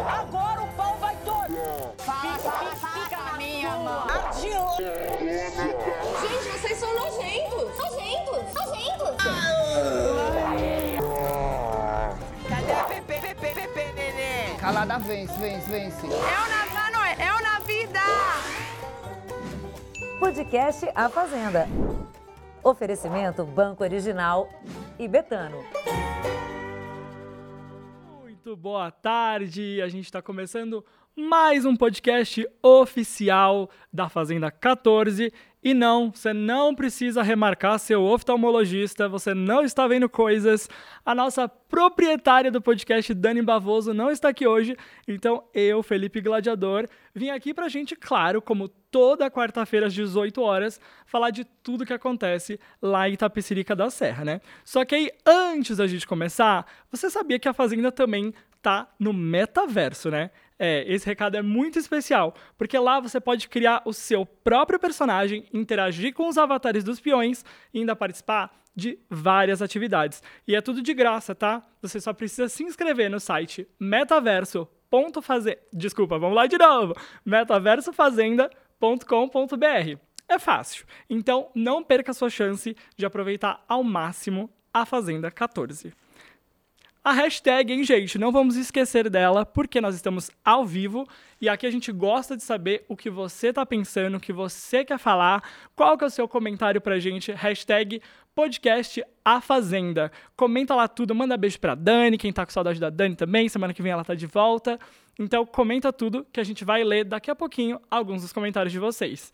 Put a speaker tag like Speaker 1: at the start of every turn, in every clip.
Speaker 1: Agora o pau vai todo.
Speaker 2: Fala, fala, fala,
Speaker 1: Fica na
Speaker 2: minha mão.
Speaker 1: Adianta.
Speaker 3: Gente, vocês são nojentos! Nojentos! Nojentos!
Speaker 1: Cadê a Pepe, Pepe, Pepe, neném?
Speaker 2: Calada vence, vence, vence.
Speaker 1: É o na, mano, é o na vida.
Speaker 4: Podcast A Fazenda. Oferecimento Banco Original e Betano.
Speaker 5: Muito boa tarde, a gente está começando mais um podcast oficial da Fazenda 14. E não, você não precisa remarcar seu oftalmologista, você não está vendo coisas. A nossa proprietária do podcast, Dani Bavoso, não está aqui hoje. Então eu, Felipe Gladiador, vim aqui pra gente, claro, como toda quarta-feira às 18 horas, falar de tudo que acontece lá em Itapecerica da Serra, né? Só que aí, antes da gente começar, você sabia que a Fazenda também tá no metaverso, né? É, esse recado é muito especial, porque lá você pode criar o seu próprio personagem, interagir com os avatares dos peões e ainda participar de várias atividades. E é tudo de graça, tá? Você só precisa se inscrever no site metaverso.fazer. Desculpa, vamos lá de novo. metaversofazenda.com.br. É fácil. Então, não perca a sua chance de aproveitar ao máximo a Fazenda 14. A hashtag, hein, gente? Não vamos esquecer dela, porque nós estamos ao vivo e aqui a gente gosta de saber o que você tá pensando, o que você quer falar, qual que é o seu comentário pra gente. Hashtag podcast A Fazenda. Comenta lá tudo, manda beijo pra Dani, quem tá com saudade da Dani também, semana que vem ela tá de volta. Então comenta tudo que a gente vai ler daqui a pouquinho alguns dos comentários de vocês.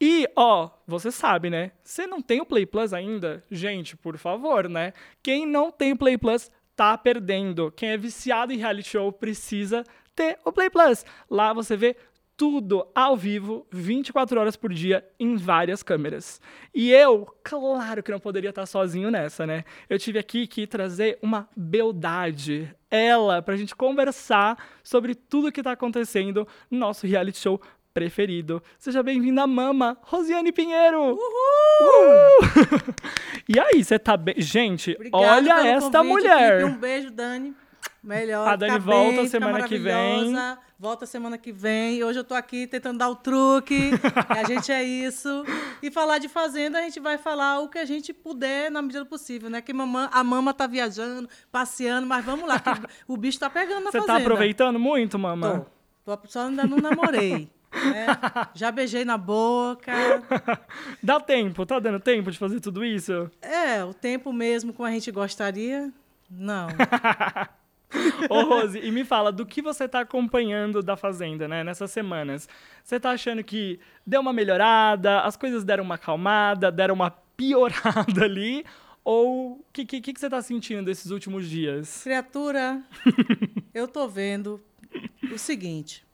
Speaker 5: E, ó, você sabe, né? Você não tem o Play Plus ainda? Gente, por favor, né? Quem não tem o Play Plus tá perdendo. Quem é viciado em reality show precisa ter o Play Plus. Lá você vê tudo ao vivo, 24 horas por dia, em várias câmeras. E eu, claro que não poderia estar sozinho nessa, né? Eu tive aqui que trazer uma beldade, ela, pra gente conversar sobre tudo que tá acontecendo no nosso reality show preferido. Seja bem-vinda, mama, Rosiane Pinheiro! Uhul! e aí, você tá bem? Gente, olha esta
Speaker 6: convite,
Speaker 5: mulher!
Speaker 6: Felipe. Um beijo, Dani. Melhor.
Speaker 5: A Dani volta
Speaker 6: bem,
Speaker 5: semana que vem.
Speaker 6: Volta semana que vem. Hoje eu tô aqui tentando dar o truque. a gente é isso. E falar de fazenda, a gente vai falar o que a gente puder na medida do possível, né? Que mamã, a mama tá viajando, passeando, mas vamos lá, o bicho tá pegando na
Speaker 5: Você
Speaker 6: fazenda.
Speaker 5: tá aproveitando muito, mama?
Speaker 6: Tô. Tô. Só ainda não namorei. Né? Já beijei na boca.
Speaker 5: Dá tempo, tá dando tempo de fazer tudo isso?
Speaker 6: É, o tempo mesmo como a gente gostaria, não.
Speaker 5: Ô, Rose, e me fala, do que você tá acompanhando da Fazenda, né, nessas semanas? Você tá achando que deu uma melhorada, as coisas deram uma acalmada, deram uma piorada ali? Ou o que, que, que você tá sentindo esses últimos dias?
Speaker 6: Criatura, eu tô vendo o seguinte.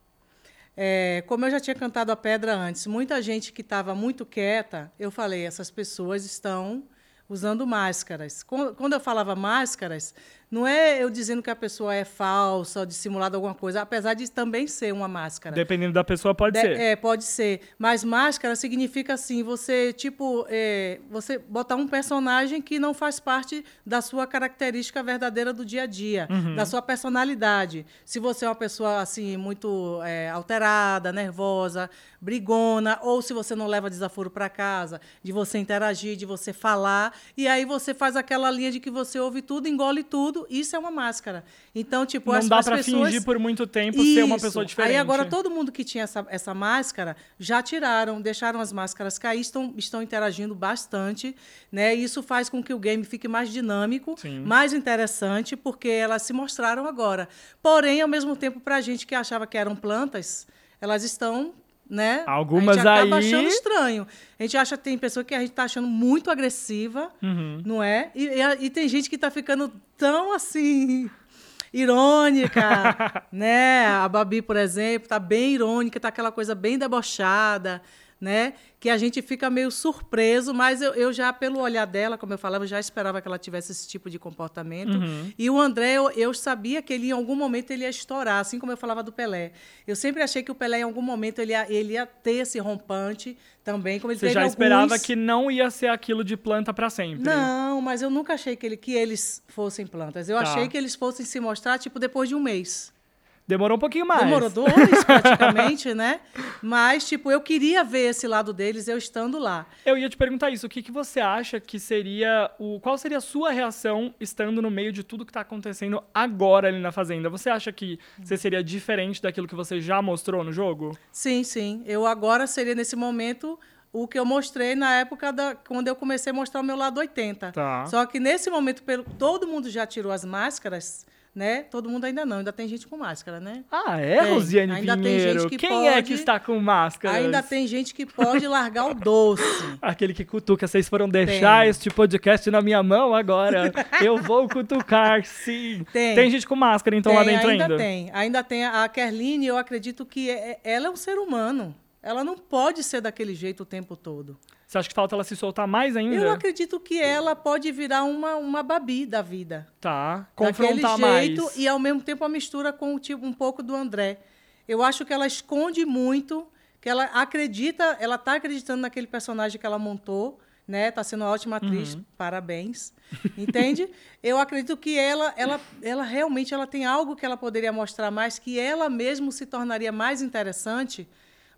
Speaker 6: É, como eu já tinha cantado a pedra antes, muita gente que estava muito quieta, eu falei, essas pessoas estão usando máscaras. Quando eu falava máscaras, não é eu dizendo que a pessoa é falsa ou dissimulada alguma coisa, apesar de também ser uma máscara.
Speaker 5: Dependendo da pessoa, pode
Speaker 6: De-
Speaker 5: ser.
Speaker 6: É, pode ser. Mas máscara significa assim, você, tipo, é, você botar um personagem que não faz parte da sua característica verdadeira do dia a dia,
Speaker 5: Uhum.
Speaker 6: da sua personalidade. Se você é uma pessoa, assim, muito é, alterada, nervosa, brigona, ou se você não leva desaforo para casa, de você interagir, de você falar, e aí você faz aquela linha de que você ouve tudo, engole tudo, isso é uma máscara. Então, tipo,
Speaker 5: Não
Speaker 6: as,
Speaker 5: dá
Speaker 6: as
Speaker 5: pra
Speaker 6: pessoas...
Speaker 5: fingir por muito tempo ser uma
Speaker 6: Isso.
Speaker 5: pessoa diferente.
Speaker 6: Aí agora todo mundo que tinha essa, essa máscara já tiraram, deixaram as máscaras cair, estão, estão interagindo bastante, né? Isso faz com que o game fique mais dinâmico,
Speaker 5: Sim.
Speaker 6: mais interessante, porque elas se mostraram agora. Porém, ao mesmo tempo, para a gente que achava que eram plantas, elas estão né?
Speaker 5: Algumas
Speaker 6: a gente acaba
Speaker 5: aí-
Speaker 6: achando estranho. A gente acha tem pessoa que a gente tá achando muito agressiva,
Speaker 5: Uhum.
Speaker 6: não é? E, e e tem gente que tá ficando tão assim irônica, né? A Babi, por exemplo, tá bem irônica, tá aquela coisa bem debochada, né? Que a gente fica meio surpreso, mas eu, eu já, pelo olhar dela, como eu falava, eu já esperava que ela tivesse esse tipo de comportamento.
Speaker 5: Uhum.
Speaker 6: E o André, eu, eu sabia que ele, em algum momento, ele ia estourar, assim como eu falava do Pelé. Eu sempre achei que o Pelé, em algum momento, ele ia, ele ia ter esse rompante também, como ele
Speaker 5: Você já esperava
Speaker 6: alguns.
Speaker 5: que não ia ser aquilo de planta pra sempre.
Speaker 6: Não, mas eu nunca achei que, ele, que eles fossem plantas. Eu
Speaker 5: Tá.
Speaker 6: achei que eles fossem se mostrar, tipo, depois de um mês.
Speaker 5: Demorou um pouquinho mais.
Speaker 6: Demorou dois, praticamente, né? Mas, tipo, eu queria ver esse lado deles eu estando lá.
Speaker 5: Eu ia te perguntar isso. O que, que você acha que seria o. Qual seria a sua reação estando no meio de tudo que tá acontecendo agora ali na Fazenda? Você acha que você seria diferente daquilo que você já mostrou no jogo?
Speaker 6: Sim, sim. Eu agora seria, nesse momento, o que eu mostrei na época da, quando eu comecei a mostrar o meu lado 80.
Speaker 5: Tá.
Speaker 6: Só que nesse momento, pelo, todo mundo já tirou as máscaras, né? Todo mundo ainda não, ainda tem gente com máscara, né?
Speaker 5: Ah, é,
Speaker 6: Tem.
Speaker 5: Rosiane
Speaker 6: Ainda tem
Speaker 5: Pinheiro?
Speaker 6: gente que
Speaker 5: Quem é
Speaker 6: pode-
Speaker 5: que está com máscara?
Speaker 6: Ainda tem gente que pode largar o doce.
Speaker 5: Aquele que cutuca, vocês foram deixar
Speaker 6: Tem.
Speaker 5: este podcast na minha mão agora. Eu vou cutucar, sim.
Speaker 6: Tem.
Speaker 5: gente com máscara então
Speaker 6: tem,
Speaker 5: lá dentro
Speaker 6: ainda
Speaker 5: ainda?
Speaker 6: tem. Ainda tem a a Kerline, eu acredito que é- ela é um ser humano. Ela não pode ser daquele jeito o tempo todo.
Speaker 5: Você acha que falta ela se soltar mais ainda?
Speaker 6: Eu acredito que ela pode virar uma, uma babi da vida.
Speaker 5: Tá. Confrontar
Speaker 6: jeito
Speaker 5: mais.
Speaker 6: e ao mesmo tempo a mistura com tipo, um pouco do André. Eu acho que ela esconde muito, que ela acredita, ela tá acreditando naquele personagem que ela montou, né? Tá sendo uma ótima atriz,
Speaker 5: Uhum.
Speaker 6: parabéns. Entende? Eu acredito que ela, ela, ela realmente ela tem algo que ela poderia mostrar mais, que ela mesmo se tornaria mais interessante,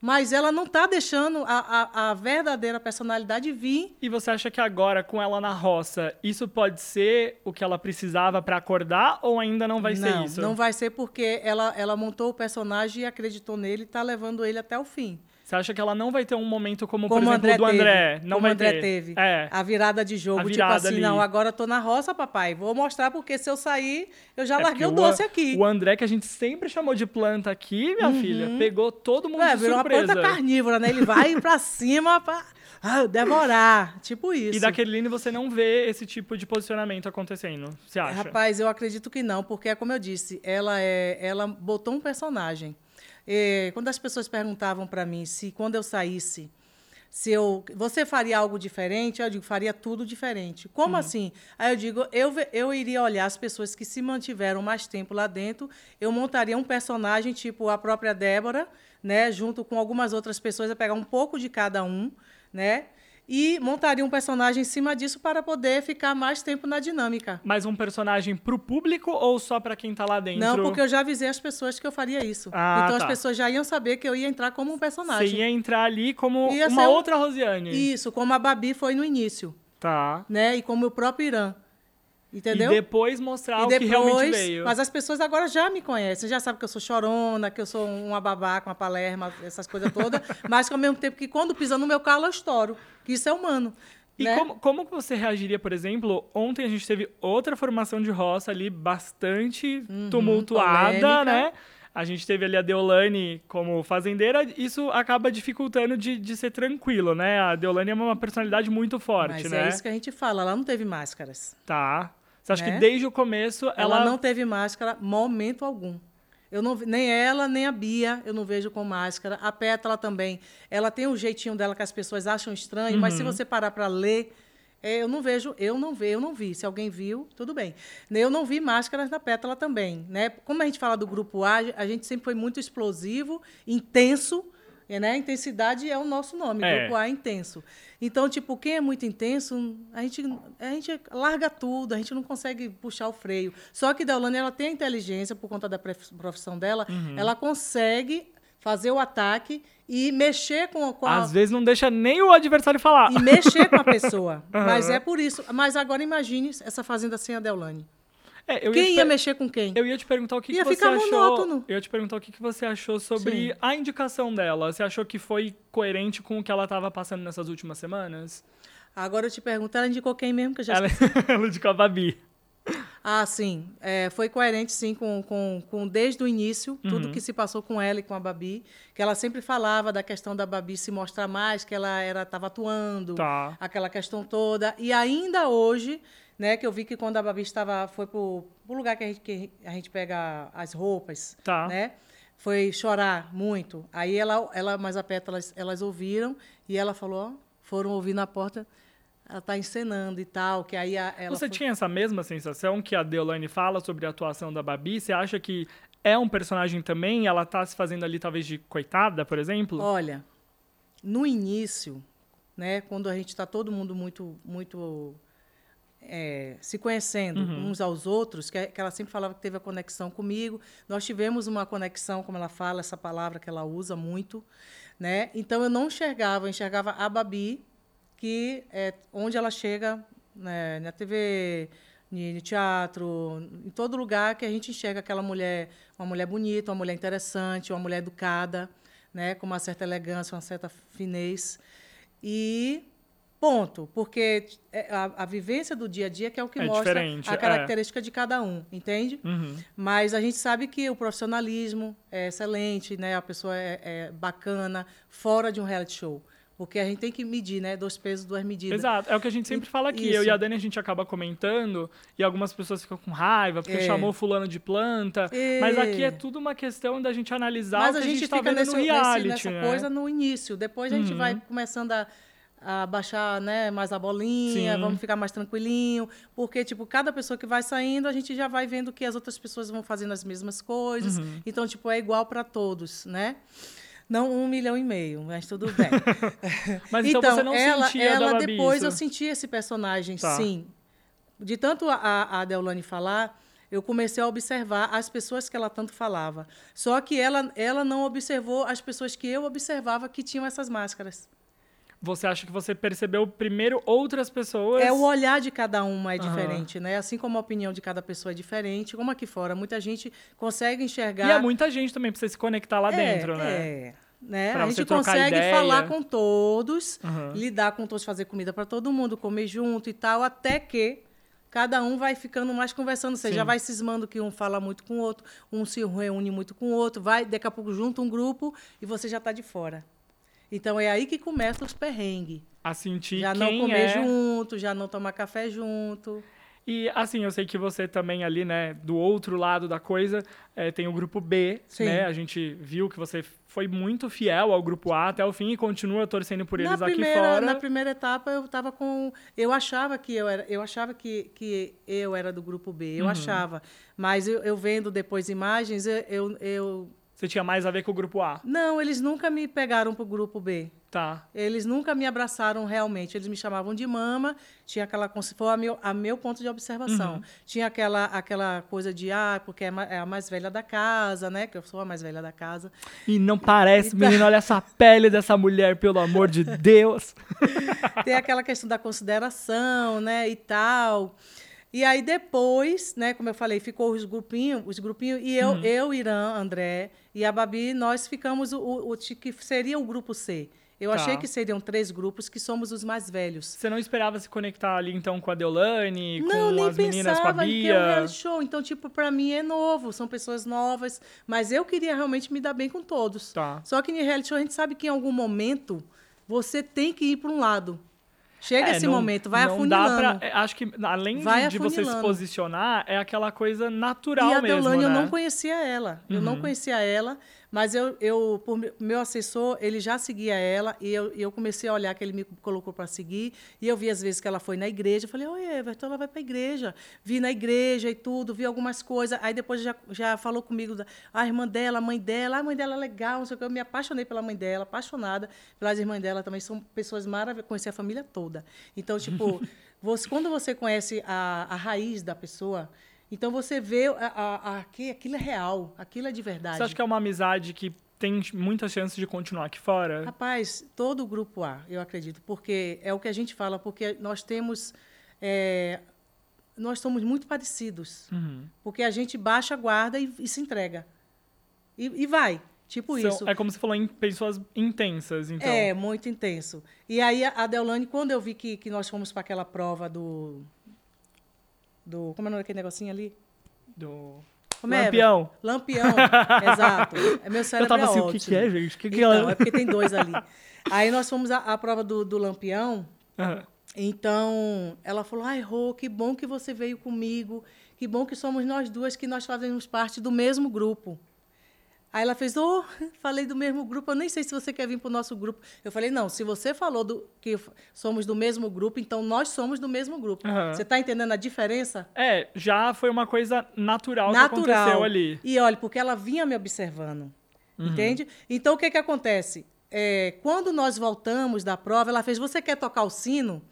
Speaker 6: mas ela não está deixando a, a, a verdadeira personalidade vir
Speaker 5: E você acha que agora, com ela na roça, isso pode ser o que ela precisava pra acordar ou ainda não vai
Speaker 6: não,
Speaker 5: ser isso?
Speaker 6: Não vai ser porque ela, ela montou o personagem e acreditou nele e está levando ele até o fim.
Speaker 5: Você acha que ela não vai ter um momento como,
Speaker 6: Como
Speaker 5: por
Speaker 6: o
Speaker 5: exemplo,
Speaker 6: André
Speaker 5: do André?
Speaker 6: teve.
Speaker 5: Não
Speaker 6: como
Speaker 5: vai
Speaker 6: o André
Speaker 5: ter.
Speaker 6: teve.
Speaker 5: É.
Speaker 6: A virada de jogo, tipo
Speaker 5: virada
Speaker 6: assim,
Speaker 5: ali.
Speaker 6: não, agora eu tô na roça, papai. Vou mostrar porque se eu sair, eu já
Speaker 5: É
Speaker 6: larguei o doce aqui.
Speaker 5: O André, que a gente sempre chamou de planta aqui, minha filha, pegou todo mundo
Speaker 6: É,
Speaker 5: de
Speaker 6: virou uma planta carnívora, né? Ele vai pra cima pra ah, devorar. Tipo isso.
Speaker 5: E da Kerline você não vê esse tipo de posicionamento acontecendo, você acha?
Speaker 6: Rapaz, eu acredito que não, porque é como eu disse, ela é, ela botou um personagem. É, quando as pessoas perguntavam para mim se quando eu saísse, se eu, você faria algo diferente, eu digo faria tudo diferente. Como assim? Aí eu digo, eu, eu iria olhar as pessoas que se mantiveram mais tempo lá dentro, eu montaria um personagem tipo a própria Débora, né, junto com algumas outras pessoas, eu pegar um pouco de cada um, né? E montaria um personagem em cima disso para poder ficar mais tempo na dinâmica.
Speaker 5: Mas um personagem pro público ou só pra quem tá lá dentro?
Speaker 6: Não, porque eu já avisei as pessoas que eu faria isso.
Speaker 5: Ah,
Speaker 6: então
Speaker 5: tá.
Speaker 6: as pessoas já iam saber que eu ia entrar como um
Speaker 5: Você
Speaker 6: personagem.
Speaker 5: ia entrar ali como
Speaker 6: Ia
Speaker 5: uma
Speaker 6: ser um-
Speaker 5: outra Rosiane.
Speaker 6: Isso, como a Babi foi no início,
Speaker 5: Tá.
Speaker 6: né? E como o próprio Irã. Entendeu?
Speaker 5: E depois mostrar
Speaker 6: E
Speaker 5: o que realmente veio.
Speaker 6: mas as pessoas agora já me conhecem, já sabem que eu sou chorona, que eu sou uma babaca, uma palerma, essas coisas todas, mas que ao mesmo tempo que quando pisa no meu calo eu estouro, que isso é humano.
Speaker 5: E
Speaker 6: né?
Speaker 5: como, como você reagiria, por exemplo, ontem a gente teve outra formação de roça ali bastante tumultuada,
Speaker 6: Uhum, polêmica.
Speaker 5: né? A gente teve ali a Deolane como fazendeira, isso acaba dificultando de, de ser tranquilo, né? A Deolane é uma personalidade muito forte,
Speaker 6: Mas
Speaker 5: né?
Speaker 6: é isso que a gente fala, ela não teve máscaras.
Speaker 5: Tá. Você acha
Speaker 6: Né?
Speaker 5: que desde o começo
Speaker 6: Ela,
Speaker 5: ela,
Speaker 6: não teve máscara momento algum. Eu não, nem ela, nem a Bia, eu não vejo com máscara. A Pétala também. Ela tem um jeitinho dela que as pessoas acham estranho, mas se
Speaker 5: Uhum.
Speaker 6: você parar para ler, é, eu não vejo, eu não vejo, eu não vi. Se alguém viu, tudo bem. Eu não vi máscaras na Pétala também, né? Como a gente fala do grupo A, a gente sempre foi muito explosivo, intenso, né? Intensidade é o nosso nome,
Speaker 5: É.
Speaker 6: grupo A é intenso. Então, tipo, quem é muito intenso, a gente, a gente larga tudo, a gente não consegue puxar o freio. Só que Deolane, ela tem a inteligência, por conta da profissão dela,
Speaker 5: Uhum.
Speaker 6: ela consegue fazer o ataque e mexer com, com a,
Speaker 5: às vezes não deixa nem o adversário falar.
Speaker 6: e mexer com a pessoa. Mas é por isso. Mas agora imagine essa fazenda sem a Deolane.
Speaker 5: É, eu
Speaker 6: quem ia
Speaker 5: per-
Speaker 6: mexer com quem?
Speaker 5: Eu ia te perguntar o que,
Speaker 6: Ia
Speaker 5: que você
Speaker 6: ficar
Speaker 5: achou.
Speaker 6: monótono.
Speaker 5: Eu ia te perguntar o que, que você achou sobre
Speaker 6: Sim.
Speaker 5: a indicação dela. Você achou que foi coerente com o que ela estava passando nessas últimas semanas?
Speaker 6: Agora eu te pergunto, ela indicou quem mesmo que eu já
Speaker 5: Ela, ela indicou a Babi.
Speaker 6: Ah, sim. É, foi coerente, sim, com, com, com desde o início,
Speaker 5: Uhum.
Speaker 6: tudo que se passou com ela e com a Babi. Que ela sempre falava da questão da Babi se mostrar mais, que ela era estava atuando,
Speaker 5: Tá.
Speaker 6: aquela questão toda. E ainda hoje, né, que eu vi que quando a Babi estava, foi para o lugar que a, gente, que a gente pega as roupas,
Speaker 5: Tá.
Speaker 6: né? Foi chorar muito. Aí ela, ela mais a perto, elas, elas ouviram e ela falou, ó, foram ouvir na porta, ela está encenando e tal, que aí a, ela
Speaker 5: Você
Speaker 6: foi-
Speaker 5: tinha essa mesma sensação que a Deolane fala sobre a atuação da Babi? Você acha que é um personagem também? Ela tá se fazendo ali talvez de coitada, por exemplo?
Speaker 6: Olha, no início, né, quando a gente está todo mundo muito, muito é, se conhecendo
Speaker 5: Uhum.
Speaker 6: uns aos outros, que, que ela sempre falava que teve a conexão comigo. Nós tivemos uma conexão, como ela fala, essa palavra que ela usa muito, né? Então eu não enxergava, eu enxergava a Babi, que é onde ela chega né, na TV, no teatro, em todo lugar que a gente enxerga aquela mulher, uma mulher bonita, uma mulher interessante, uma mulher educada, né, com uma certa elegância, uma certa finez. E ponto, porque é a, a vivência do dia a dia que é o que
Speaker 5: É
Speaker 6: mostra a
Speaker 5: é.
Speaker 6: característica de cada um, entende?
Speaker 5: Uhum.
Speaker 6: Mas a gente sabe que o profissionalismo é excelente, né? A pessoa é, é bacana fora de um reality show. Porque a gente tem que medir, né? Dois pesos, duas medidas.
Speaker 5: Exato, é o que a gente sempre fala aqui. Eu
Speaker 6: Isso.
Speaker 5: e a Dani a gente acaba comentando e algumas pessoas ficam com raiva porque
Speaker 6: É.
Speaker 5: chamou fulano de planta.
Speaker 6: É.
Speaker 5: Mas aqui é tudo uma questão da gente analisar
Speaker 6: Mas
Speaker 5: o
Speaker 6: a
Speaker 5: que a
Speaker 6: gente,
Speaker 5: gente, tá
Speaker 6: fica
Speaker 5: vendo
Speaker 6: nesse,
Speaker 5: no
Speaker 6: nesse-
Speaker 5: reality,
Speaker 6: nessa
Speaker 5: né?
Speaker 6: coisa no início. Depois a gente
Speaker 5: Uhum.
Speaker 6: vai começando a, a baixar né, mais a bolinha,
Speaker 5: Sim.
Speaker 6: vamos ficar mais tranquilinho. Porque, tipo, cada pessoa que vai saindo, a gente já vai vendo que as outras pessoas vão fazendo as mesmas coisas.
Speaker 5: Uhum.
Speaker 6: Então, tipo, é igual para todos, né? Não um milhão e meio, mas tudo bem.
Speaker 5: Mas então, você não
Speaker 6: ela,
Speaker 5: sentia da
Speaker 6: ela
Speaker 5: Babi
Speaker 6: depois
Speaker 5: isso?
Speaker 6: eu senti esse personagem,
Speaker 5: Tá.
Speaker 6: sim. De tanto a, a Deolane falar, eu comecei a observar as pessoas que ela tanto falava. Só que ela, ela não observou as pessoas que eu observava que tinham essas máscaras.
Speaker 5: Você acha que você percebeu primeiro outras pessoas?
Speaker 6: É o olhar de cada uma é
Speaker 5: Aham.
Speaker 6: diferente, né? Assim como a opinião de cada pessoa é diferente, como aqui fora muita gente consegue enxergar
Speaker 5: E é muita gente também você se conectar lá
Speaker 6: É,
Speaker 5: dentro, né?
Speaker 6: É. Né?
Speaker 5: Pra
Speaker 6: a gente consegue
Speaker 5: ideia.
Speaker 6: falar com todos,
Speaker 5: Uhum.
Speaker 6: lidar com todos, fazer comida para todo mundo, comer junto e tal, até que cada um vai ficando mais conversando. Você
Speaker 5: Sim.
Speaker 6: já vai cismando que um fala muito com o outro, um se reúne muito com o outro, vai, daqui a pouco junta um grupo e você já está de fora. Então é aí que começa os perrengues.
Speaker 5: A sentir
Speaker 6: Já não comer
Speaker 5: é...
Speaker 6: junto, já não tomar café junto.
Speaker 5: E assim, eu sei que você também ali, né, do outro lado da coisa, eh, tem o grupo B,
Speaker 6: Sim.
Speaker 5: né? A gente viu que você foi muito fiel ao grupo A até o fim e continua torcendo por eles
Speaker 6: na
Speaker 5: aqui
Speaker 6: primeira,
Speaker 5: fora.
Speaker 6: Na primeira etapa eu estava com, eu achava que eu era, eu achava que, que eu era do grupo B, eu
Speaker 5: Uhum.
Speaker 6: achava, mas eu, eu vendo depois imagens, eu, eu, eu-
Speaker 5: Você tinha mais a ver com o grupo A,
Speaker 6: não, eles nunca me pegaram para o grupo B.
Speaker 5: tá?
Speaker 6: Eles nunca me abraçaram realmente. Eles me chamavam de mama. Tinha aquela foi a meu, a meu ponto de observação.
Speaker 5: Uhum.
Speaker 6: Tinha aquela aquela coisa de ah, porque é é a mais velha da casa, né? Que eu sou a mais velha da casa.
Speaker 5: E não parece,
Speaker 6: Então-
Speaker 5: menino, olha essa pele dessa mulher, pelo amor de Deus.
Speaker 6: Tem aquela questão da consideração, né, e tal. E aí depois, né, como eu falei, ficou os grupinhos, os grupinhos e eu, eu, Irã, André e a Babi, nós ficamos o, o, o que seria o grupo C. Eu
Speaker 5: Tá.
Speaker 6: achei que seriam três grupos que somos os mais velhos.
Speaker 5: Você não esperava se conectar ali, então, com a Deolane,
Speaker 6: Não,
Speaker 5: com
Speaker 6: nem
Speaker 5: as meninas, com a
Speaker 6: pensava que é um
Speaker 5: Bia?
Speaker 6: reality show. Então, tipo, pra mim é novo, são pessoas novas. Mas eu queria realmente me dar bem com todos.
Speaker 5: Tá.
Speaker 6: Só que em reality show a gente sabe que em algum momento você tem que ir para um lado. Chega
Speaker 5: É,
Speaker 6: esse
Speaker 5: não-
Speaker 6: momento, vai
Speaker 5: não
Speaker 6: afunilando.
Speaker 5: Dá pra, é, acho que, além de,
Speaker 6: Vai
Speaker 5: de você se posicionar, é aquela coisa natural
Speaker 6: E a
Speaker 5: mesmo,
Speaker 6: Deolane,
Speaker 5: né?
Speaker 6: eu não conhecia ela. Eu não conhecia ela, mas eu, eu por me- meu assessor, ele já seguia ela e eu, eu comecei a olhar que ele me colocou para seguir. E eu vi as vezes que ela foi na igreja. Eu falei, oi, Everton, ela vai para a igreja. Vi na igreja e tudo, vi algumas coisas. Aí depois já, já falou comigo da a irmã dela, a mãe dela. A mãe dela é legal, não sei o que. Eu me apaixonei pela mãe dela, apaixonada pelas irmãs dela também. São pessoas maravilhosas. Conheci a família toda. Então, tipo, você, quando você conhece a, a raiz da pessoa, então você vê a, a, a, que aquilo é real, aquilo é de verdade.
Speaker 5: Você acha que é uma amizade que tem muitas chances de continuar aqui fora?
Speaker 6: Rapaz, todo o grupo A, eu acredito, porque é o que a gente fala, porque nós temos. é, nós somos muito parecidos.
Speaker 5: Uhum.
Speaker 6: Porque a gente baixa a guarda e, e se entrega. E, e vai. Tipo
Speaker 5: São-
Speaker 6: isso.
Speaker 5: É como você falou, em pessoas intensas, então.
Speaker 6: É, muito intenso. E aí a Deolane, quando eu vi que, que nós fomos para aquela prova do. Do como é o nome daquele negocinho ali?
Speaker 5: Do...
Speaker 6: Como é?
Speaker 5: Lampião.
Speaker 6: Lampião, exato. É meu
Speaker 5: Eu
Speaker 6: cérebro
Speaker 5: tava
Speaker 6: é
Speaker 5: assim, o
Speaker 6: ótimo.
Speaker 5: que, que é, gente? O que, que
Speaker 6: Então,
Speaker 5: ela...
Speaker 6: é porque tem dois ali. Aí nós fomos à, à prova do, do Lampião.
Speaker 5: Aham.
Speaker 6: Então, ela falou: Ai, Rô, que bom que você veio comigo. Que bom que somos nós duas, que nós fazemos parte do mesmo grupo. Aí ela fez: Ô, falei do mesmo grupo, eu nem sei se você quer vir para o nosso grupo. Eu falei: Não, se você falou do, que somos do mesmo grupo, então nós somos do mesmo grupo.
Speaker 5: Aham.
Speaker 6: Você está entendendo a diferença?
Speaker 5: É, já foi uma coisa natural, que aconteceu ali.
Speaker 6: E olha, porque ela vinha me observando.
Speaker 5: Uhum.
Speaker 6: Entende? Então, o que, que acontece? É, quando nós voltamos da prova, ela fez: Você quer tocar o sino?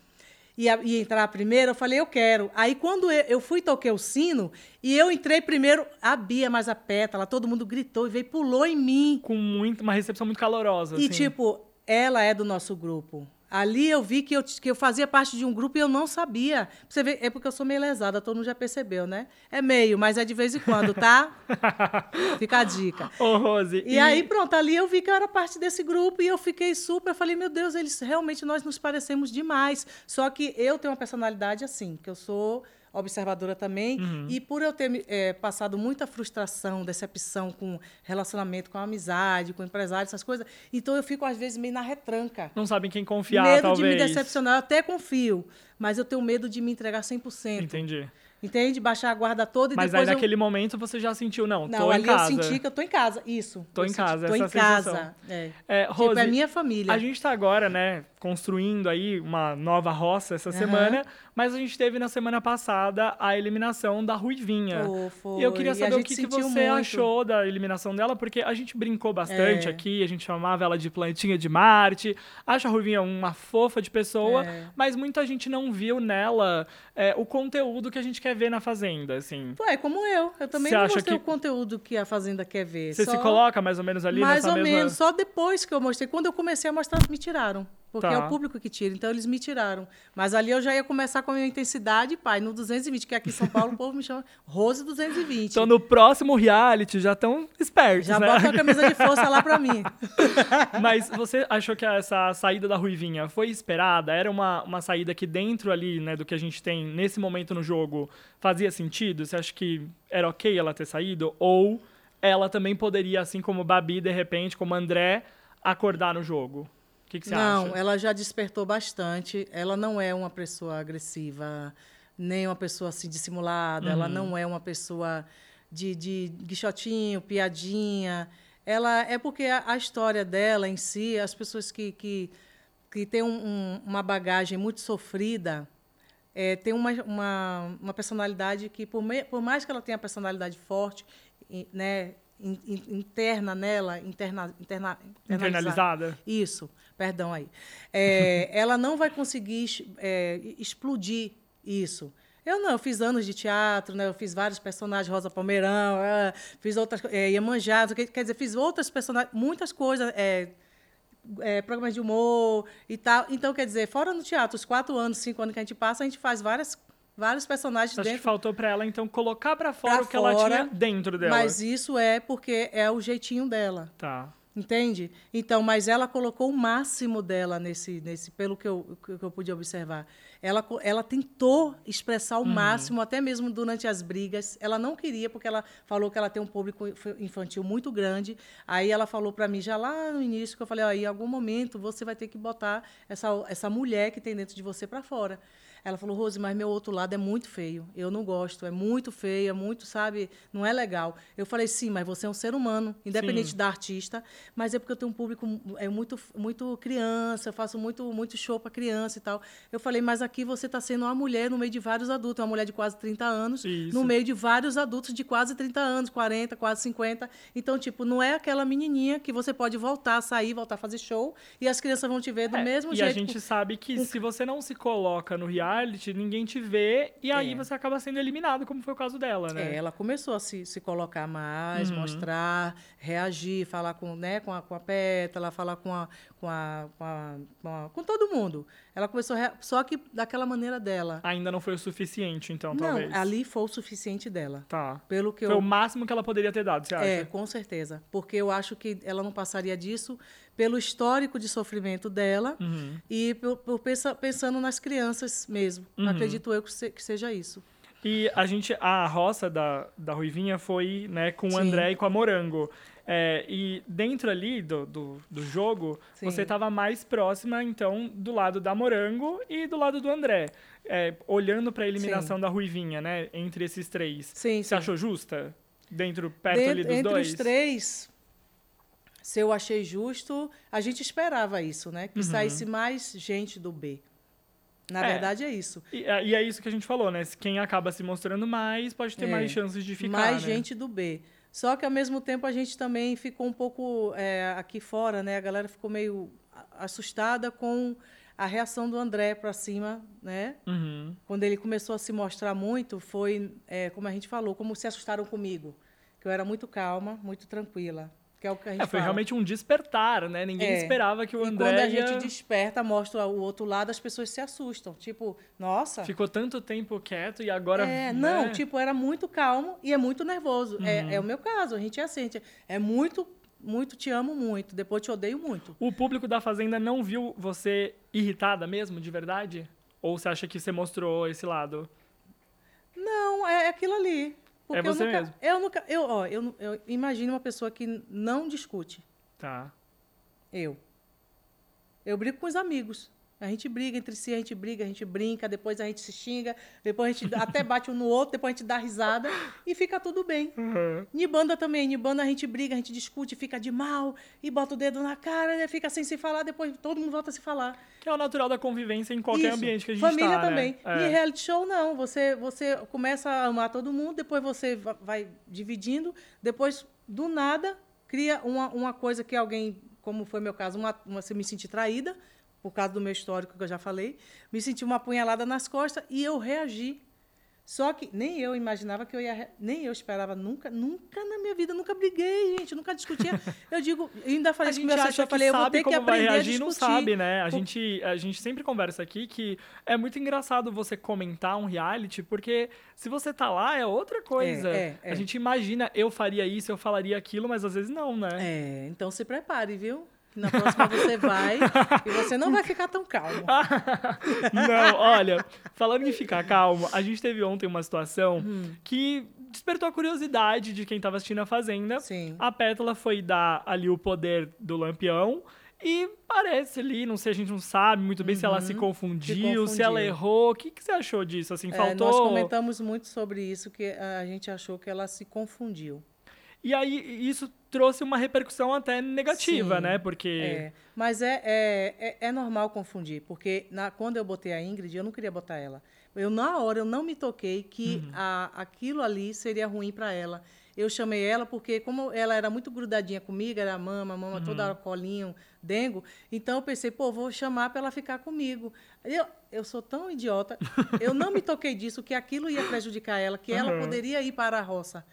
Speaker 6: Ia, ia entrar primeiro, eu falei, eu quero. Aí quando eu, eu fui toquei o sino e eu entrei primeiro, a Bia mais a Pétala, todo mundo gritou e veio, pulou em mim.
Speaker 5: Com muito, uma recepção muito calorosa.
Speaker 6: E
Speaker 5: assim.
Speaker 6: tipo, ela é do nosso grupo. Ali eu vi que eu, que eu fazia parte de um grupo e eu não sabia. Você vê, é porque eu sou meio lesada, todo mundo já percebeu, né? É meio, mas é de vez em quando, tá? Fica a dica.
Speaker 5: Ô, Rose.
Speaker 6: E, aí, pronto, ali eu vi que eu era parte desse grupo e eu fiquei super. Eu falei, meu Deus, eles realmente nós nos parecemos demais. Só que eu tenho uma personalidade assim, que eu sou observadora também.
Speaker 5: Uhum.
Speaker 6: E por eu ter eh, passado muita frustração, decepção com relacionamento, com amizade, com empresário, essas coisas, então eu fico, às vezes, meio na retranca.
Speaker 5: Não sabem quem confiar,
Speaker 6: medo
Speaker 5: talvez.
Speaker 6: de me decepcionar, eu até confio, mas eu tenho medo de me entregar 100%.
Speaker 5: Entendi.
Speaker 6: Entende? Baixar a guarda toda e
Speaker 5: Mas aí
Speaker 6: depois eu...
Speaker 5: naquele momento você já sentiu, não,
Speaker 6: Não,
Speaker 5: tô
Speaker 6: ali
Speaker 5: em casa.
Speaker 6: eu senti que eu tô em casa. Isso.
Speaker 5: Tô em
Speaker 6: senti-
Speaker 5: casa,
Speaker 6: Tô em
Speaker 5: essa sensação.
Speaker 6: casa. É.
Speaker 5: É,
Speaker 6: Tipo,
Speaker 5: Rose,
Speaker 6: é minha família.
Speaker 5: A gente tá agora, né, construindo aí uma nova roça essa
Speaker 6: Aham.
Speaker 5: semana, mas a gente teve na semana passada a eliminação da Ruivinha.
Speaker 6: Oh, foi.
Speaker 5: E eu queria saber o que, que você
Speaker 6: muito.
Speaker 5: achou da eliminação dela, porque a gente brincou bastante
Speaker 6: É.
Speaker 5: aqui, a gente chamava ela de plantinha de Marte, acha a Ruivinha uma fofa de pessoa,
Speaker 6: É.
Speaker 5: mas muita gente não viu nela é, o conteúdo que a gente quer ver na Fazenda, assim.
Speaker 6: Ué, como eu. Eu também
Speaker 5: Você
Speaker 6: não
Speaker 5: acha
Speaker 6: mostrei
Speaker 5: que-
Speaker 6: o conteúdo que a Fazenda quer ver.
Speaker 5: Você
Speaker 6: só-
Speaker 5: se coloca mais ou menos ali
Speaker 6: Mais
Speaker 5: nessa
Speaker 6: ou
Speaker 5: mesma...
Speaker 6: menos. Só depois que eu mostrei. Quando eu comecei a mostrar, me tiraram. Porque
Speaker 5: Tá.
Speaker 6: é o público que tira. Então, eles me tiraram. Mas ali eu já ia começar com a minha intensidade, pai, no 220, que aqui em São Paulo o povo me chama Rose 220.
Speaker 5: Então no próximo reality já estão espertos,
Speaker 6: já
Speaker 5: né?
Speaker 6: bota a camisa de força lá pra mim.
Speaker 5: Mas você achou que essa saída da Ruivinha foi esperada? Era uma, uma saída que dentro ali, né, do que a gente tem nesse momento no jogo, fazia sentido? Você acha que era ok ela ter saído? Ou ela também poderia, assim como Babi, de repente, como André, acordar no jogo? Que, que você
Speaker 6: não,
Speaker 5: acha?
Speaker 6: ela já despertou bastante. Ela não é uma pessoa agressiva, nem uma pessoa assim dissimulada. Ela
Speaker 5: Uhum.
Speaker 6: não é uma pessoa de, de guichotinho, piadinha. Ela é porque a, a história dela em si, as pessoas que, que, que têm um- um- uma bagagem muito sofrida, é, tem uma, uma, uma personalidade que, por, me- por mais que ela tenha personalidade forte, né, in- in- interna nela, interna, interna,
Speaker 5: Internalizada?
Speaker 6: Isso, perdão aí. É, ela não vai conseguir é, explodir isso. Eu não, eu fiz anos de teatro, né? Eu fiz vários personagens, Rosa Palmeirão, ah, fiz outras é, Iemanjá, quer dizer, fiz outras personagens, muitas coisas, é, é, programas de humor e tal. Então, quer dizer, fora no teatro, os quatro anos, cinco anos que a gente passa, a gente faz várias, vários personagens
Speaker 5: Acho que
Speaker 6: dentro
Speaker 5: faltou pra ela, então, colocar pra fora
Speaker 6: Pra
Speaker 5: o que ela
Speaker 6: fora,
Speaker 5: tinha dentro dela.
Speaker 6: Mas isso é porque é o jeitinho dela.
Speaker 5: Tá.
Speaker 6: Entende? Então, mas ela colocou o máximo dela nesse, nesse pelo que eu, que eu pude observar. Ela, ela tentou expressar o máximo, até mesmo durante as brigas. Ela não queria, porque ela falou que ela tem um público inf- infantil muito grande. Aí ela falou para mim, já lá no início, que eu falei, ó, em algum momento você vai ter que botar essa, essa mulher que tem dentro de você para fora. Ela falou, Rose, mas meu outro lado é muito feio. Eu não gosto, é muito feio, é muito, sabe, não é legal. Eu falei, sim, mas você é um ser humano, independente
Speaker 5: Sim.
Speaker 6: da artista, mas é porque eu tenho um público é muito, muito criança, eu faço muito, muito show para criança e tal. Eu falei, mas aqui você está sendo uma mulher no meio de vários adultos, uma mulher de quase 30 anos,
Speaker 5: Isso.
Speaker 6: no meio de vários adultos de quase 30 anos, 40, quase 50. Então, tipo, não é aquela menininha que você pode voltar, sair, voltar a fazer show e as crianças vão te ver do
Speaker 5: É,
Speaker 6: mesmo
Speaker 5: e
Speaker 6: jeito.
Speaker 5: a gente sabe que se você não se coloca no reality, ninguém te vê e aí
Speaker 6: É.
Speaker 5: você acaba sendo eliminado, como foi o caso dela, né?
Speaker 6: É, ela começou a se, se colocar mais,
Speaker 5: Uhum.
Speaker 6: mostrar, reagir, falar com, né, com, a, com a Pétala, falar com, a, com, a, com, a, com, a- com todo mundo. Ela começou, a rea- só que daquela maneira dela.
Speaker 5: Ainda não foi o suficiente, então,
Speaker 6: Não,
Speaker 5: talvez.
Speaker 6: ali foi o suficiente dela.
Speaker 5: Tá.
Speaker 6: Pelo que
Speaker 5: Foi
Speaker 6: eu.
Speaker 5: o máximo que ela poderia ter dado, você acha?
Speaker 6: É, com certeza. Porque eu acho que ela não passaria disso pelo histórico de sofrimento dela
Speaker 5: Uhum.
Speaker 6: e por, por pensa- pensando nas crianças mesmo.
Speaker 5: Uhum.
Speaker 6: Acredito eu que, se- que seja isso.
Speaker 5: E a gente, a roça da, da Ruivinha foi né, com o
Speaker 6: Sim.
Speaker 5: André e com a Morango. É, e dentro ali do, do, do jogo,
Speaker 6: Sim.
Speaker 5: você estava mais próxima, então, do lado da Morango e do lado do André. É, olhando para a eliminação da Ruivinha, né? Entre esses três.
Speaker 6: Sim,
Speaker 5: Você
Speaker 6: sim.
Speaker 5: achou justa? Dentro, perto
Speaker 6: Dentro-
Speaker 5: ali dos
Speaker 6: entre
Speaker 5: dois?
Speaker 6: os três, se eu achei justo, a gente esperava isso, né? Que saísse mais gente do B. Na
Speaker 5: Uhum. É.
Speaker 6: verdade, é isso.
Speaker 5: E, é- e é isso que a gente falou, né? Quem acaba se mostrando mais pode ter
Speaker 6: É.
Speaker 5: mais chances de ficar.
Speaker 6: mais
Speaker 5: né?
Speaker 6: gente do B. Só que, ao mesmo tempo, a gente também ficou um pouco é, aqui fora, né? A galera ficou meio assustada com a reação do André para cima, né?
Speaker 5: Uhum.
Speaker 6: Quando ele começou a se mostrar muito, foi, é, como a gente falou, como se assustaram comigo. Que eu era muito calma, muito tranquila. Que é o que a gente
Speaker 5: É, foi
Speaker 6: fala.
Speaker 5: realmente um despertar, né? Ninguém
Speaker 6: É.
Speaker 5: esperava que o
Speaker 6: E
Speaker 5: André
Speaker 6: quando a
Speaker 5: ia-
Speaker 6: gente desperta, mostra o outro lado, as pessoas se assustam. Tipo, nossa.
Speaker 5: ficou tanto tempo quieto e agora.
Speaker 6: É,
Speaker 5: né?
Speaker 6: não, tipo, era muito calmo e é muito nervoso.
Speaker 5: Uhum.
Speaker 6: É, é o meu caso, a gente é assim, gente é muito, muito te amo muito, depois te odeio muito.
Speaker 5: O público da Fazenda não viu você irritada mesmo, de verdade? Ou você acha que você mostrou esse lado?
Speaker 6: Não, é aquilo ali. Porque
Speaker 5: É você
Speaker 6: eu nunca,
Speaker 5: mesmo.
Speaker 6: Eu nunca, eu, ó, eu, eu imagino uma pessoa que não discute.
Speaker 5: Tá.
Speaker 6: Eu. Eu brigo com os amigos. A gente briga entre si, a gente briga, a gente brinca, depois a gente se xinga, depois a gente até bate um no outro, depois a gente dá risada e fica tudo bem.
Speaker 5: Uhum.
Speaker 6: Em banda também, em banda a gente briga, a gente discute, fica de mal e bota o dedo na cara, né? fica sem se falar, depois todo mundo volta a se falar.
Speaker 5: Que é o natural da convivência em qualquer
Speaker 6: Isso.
Speaker 5: ambiente que a gente
Speaker 6: Família
Speaker 5: tá,
Speaker 6: também.
Speaker 5: né?
Speaker 6: E
Speaker 5: É.
Speaker 6: reality show não, você você começa a amar todo mundo, depois você va- vai dividindo, depois do nada cria uma, uma coisa que alguém, como foi meu caso, uma, uma se me sentir traída por causa do meu histórico que eu já falei, me senti uma apunhalada nas costas e eu reagi. Só que nem eu imaginava que eu ia, nem eu esperava nunca, nunca na minha vida, nunca briguei, gente, nunca discutia. Eu digo, ainda falei
Speaker 5: A
Speaker 6: com meu assessor, eu
Speaker 5: que
Speaker 6: falei, eu vou ter que aprender a
Speaker 5: reagir, não
Speaker 6: discutir.
Speaker 5: sabe, né? A gente, a gente sempre conversa aqui que é muito engraçado você comentar um reality, porque se você tá lá é outra coisa.
Speaker 6: é, é.
Speaker 5: A gente imagina, eu faria isso, eu falaria aquilo, mas às vezes não, né?
Speaker 6: É, então se prepare, viu? Na próxima você vai e você não vai ficar tão calmo.
Speaker 5: Não, olha, falando em ficar calmo, a gente teve ontem uma situação
Speaker 6: Hum.
Speaker 5: que despertou a curiosidade de quem tava assistindo a Fazenda.
Speaker 6: Sim.
Speaker 5: A Pétala foi dar ali o poder do Lampião. E parece ali, não sei, a gente não sabe muito bem se ela se confundiu, se ela
Speaker 6: Uhum. confundiu.
Speaker 5: errou. O que, que você achou disso? Assim,
Speaker 6: É,
Speaker 5: faltou.
Speaker 6: nós comentamos muito sobre isso, que a gente achou que ela se confundiu.
Speaker 5: E aí, isso trouxe uma repercussão até negativa,
Speaker 6: Sim,
Speaker 5: né? Porque.
Speaker 6: É, mas é, é, é, é normal confundir, porque na, quando eu botei a Ingrid, eu não queria botar ela. Eu, na hora, eu não me toquei que
Speaker 5: Uhum.
Speaker 6: a, aquilo ali seria ruim para ela. Eu chamei ela porque, como ela era muito grudadinha comigo, era mama, mama,
Speaker 5: Uhum.
Speaker 6: toda hora colinho, dengo, então eu pensei, pô, vou chamar para ela ficar comigo. Eu, eu sou tão idiota, eu não me toquei disso, que aquilo ia prejudicar ela, que ela
Speaker 5: Uhum.
Speaker 6: poderia ir para a roça.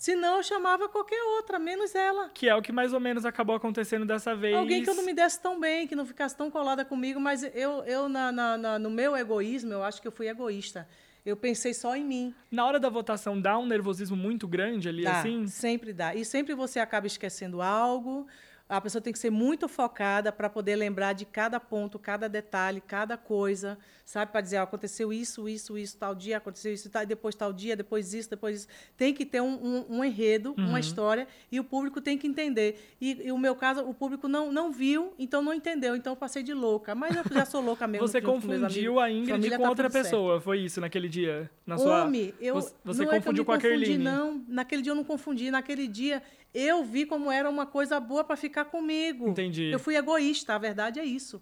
Speaker 6: Senão eu chamava qualquer outra, menos ela.
Speaker 5: Que é o que mais ou menos acabou acontecendo dessa vez.
Speaker 6: Alguém que eu não me desse tão bem, que não ficasse tão colada comigo, mas eu, eu na, na- na- no meu egoísmo, eu acho que eu fui egoísta. Eu pensei só em mim.
Speaker 5: Na hora da votação, dá um nervosismo muito grande ali,
Speaker 6: Dá,
Speaker 5: assim?
Speaker 6: sempre dá. E sempre você acaba esquecendo algo. A pessoa tem que ser muito focada para poder lembrar de cada ponto, cada detalhe, cada coisa, sabe? Para dizer, ó, aconteceu isso, isso, isso, tal dia, aconteceu isso, tal, depois tal dia, depois isso, depois isso. Tem que ter um, um- um enredo,
Speaker 5: Uhum.
Speaker 6: uma história, e o público tem que entender. E, e o meu caso, o público não, não viu, então não entendeu. Então eu passei de louca. Mas eu já sou louca mesmo.
Speaker 5: Você confundiu a Ingrid
Speaker 6: Família
Speaker 5: com
Speaker 6: tá
Speaker 5: outra
Speaker 6: tudo certo.
Speaker 5: pessoa, foi isso naquele dia? Na sua...
Speaker 6: Homem, eu
Speaker 5: Você,
Speaker 6: é
Speaker 5: confundiu
Speaker 6: me
Speaker 5: com a Kerline?
Speaker 6: não. Naquele dia eu não confundi. Naquele dia eu vi como era uma coisa boa para ficar comigo.
Speaker 5: Entendi.
Speaker 6: Eu fui egoísta, a verdade é isso.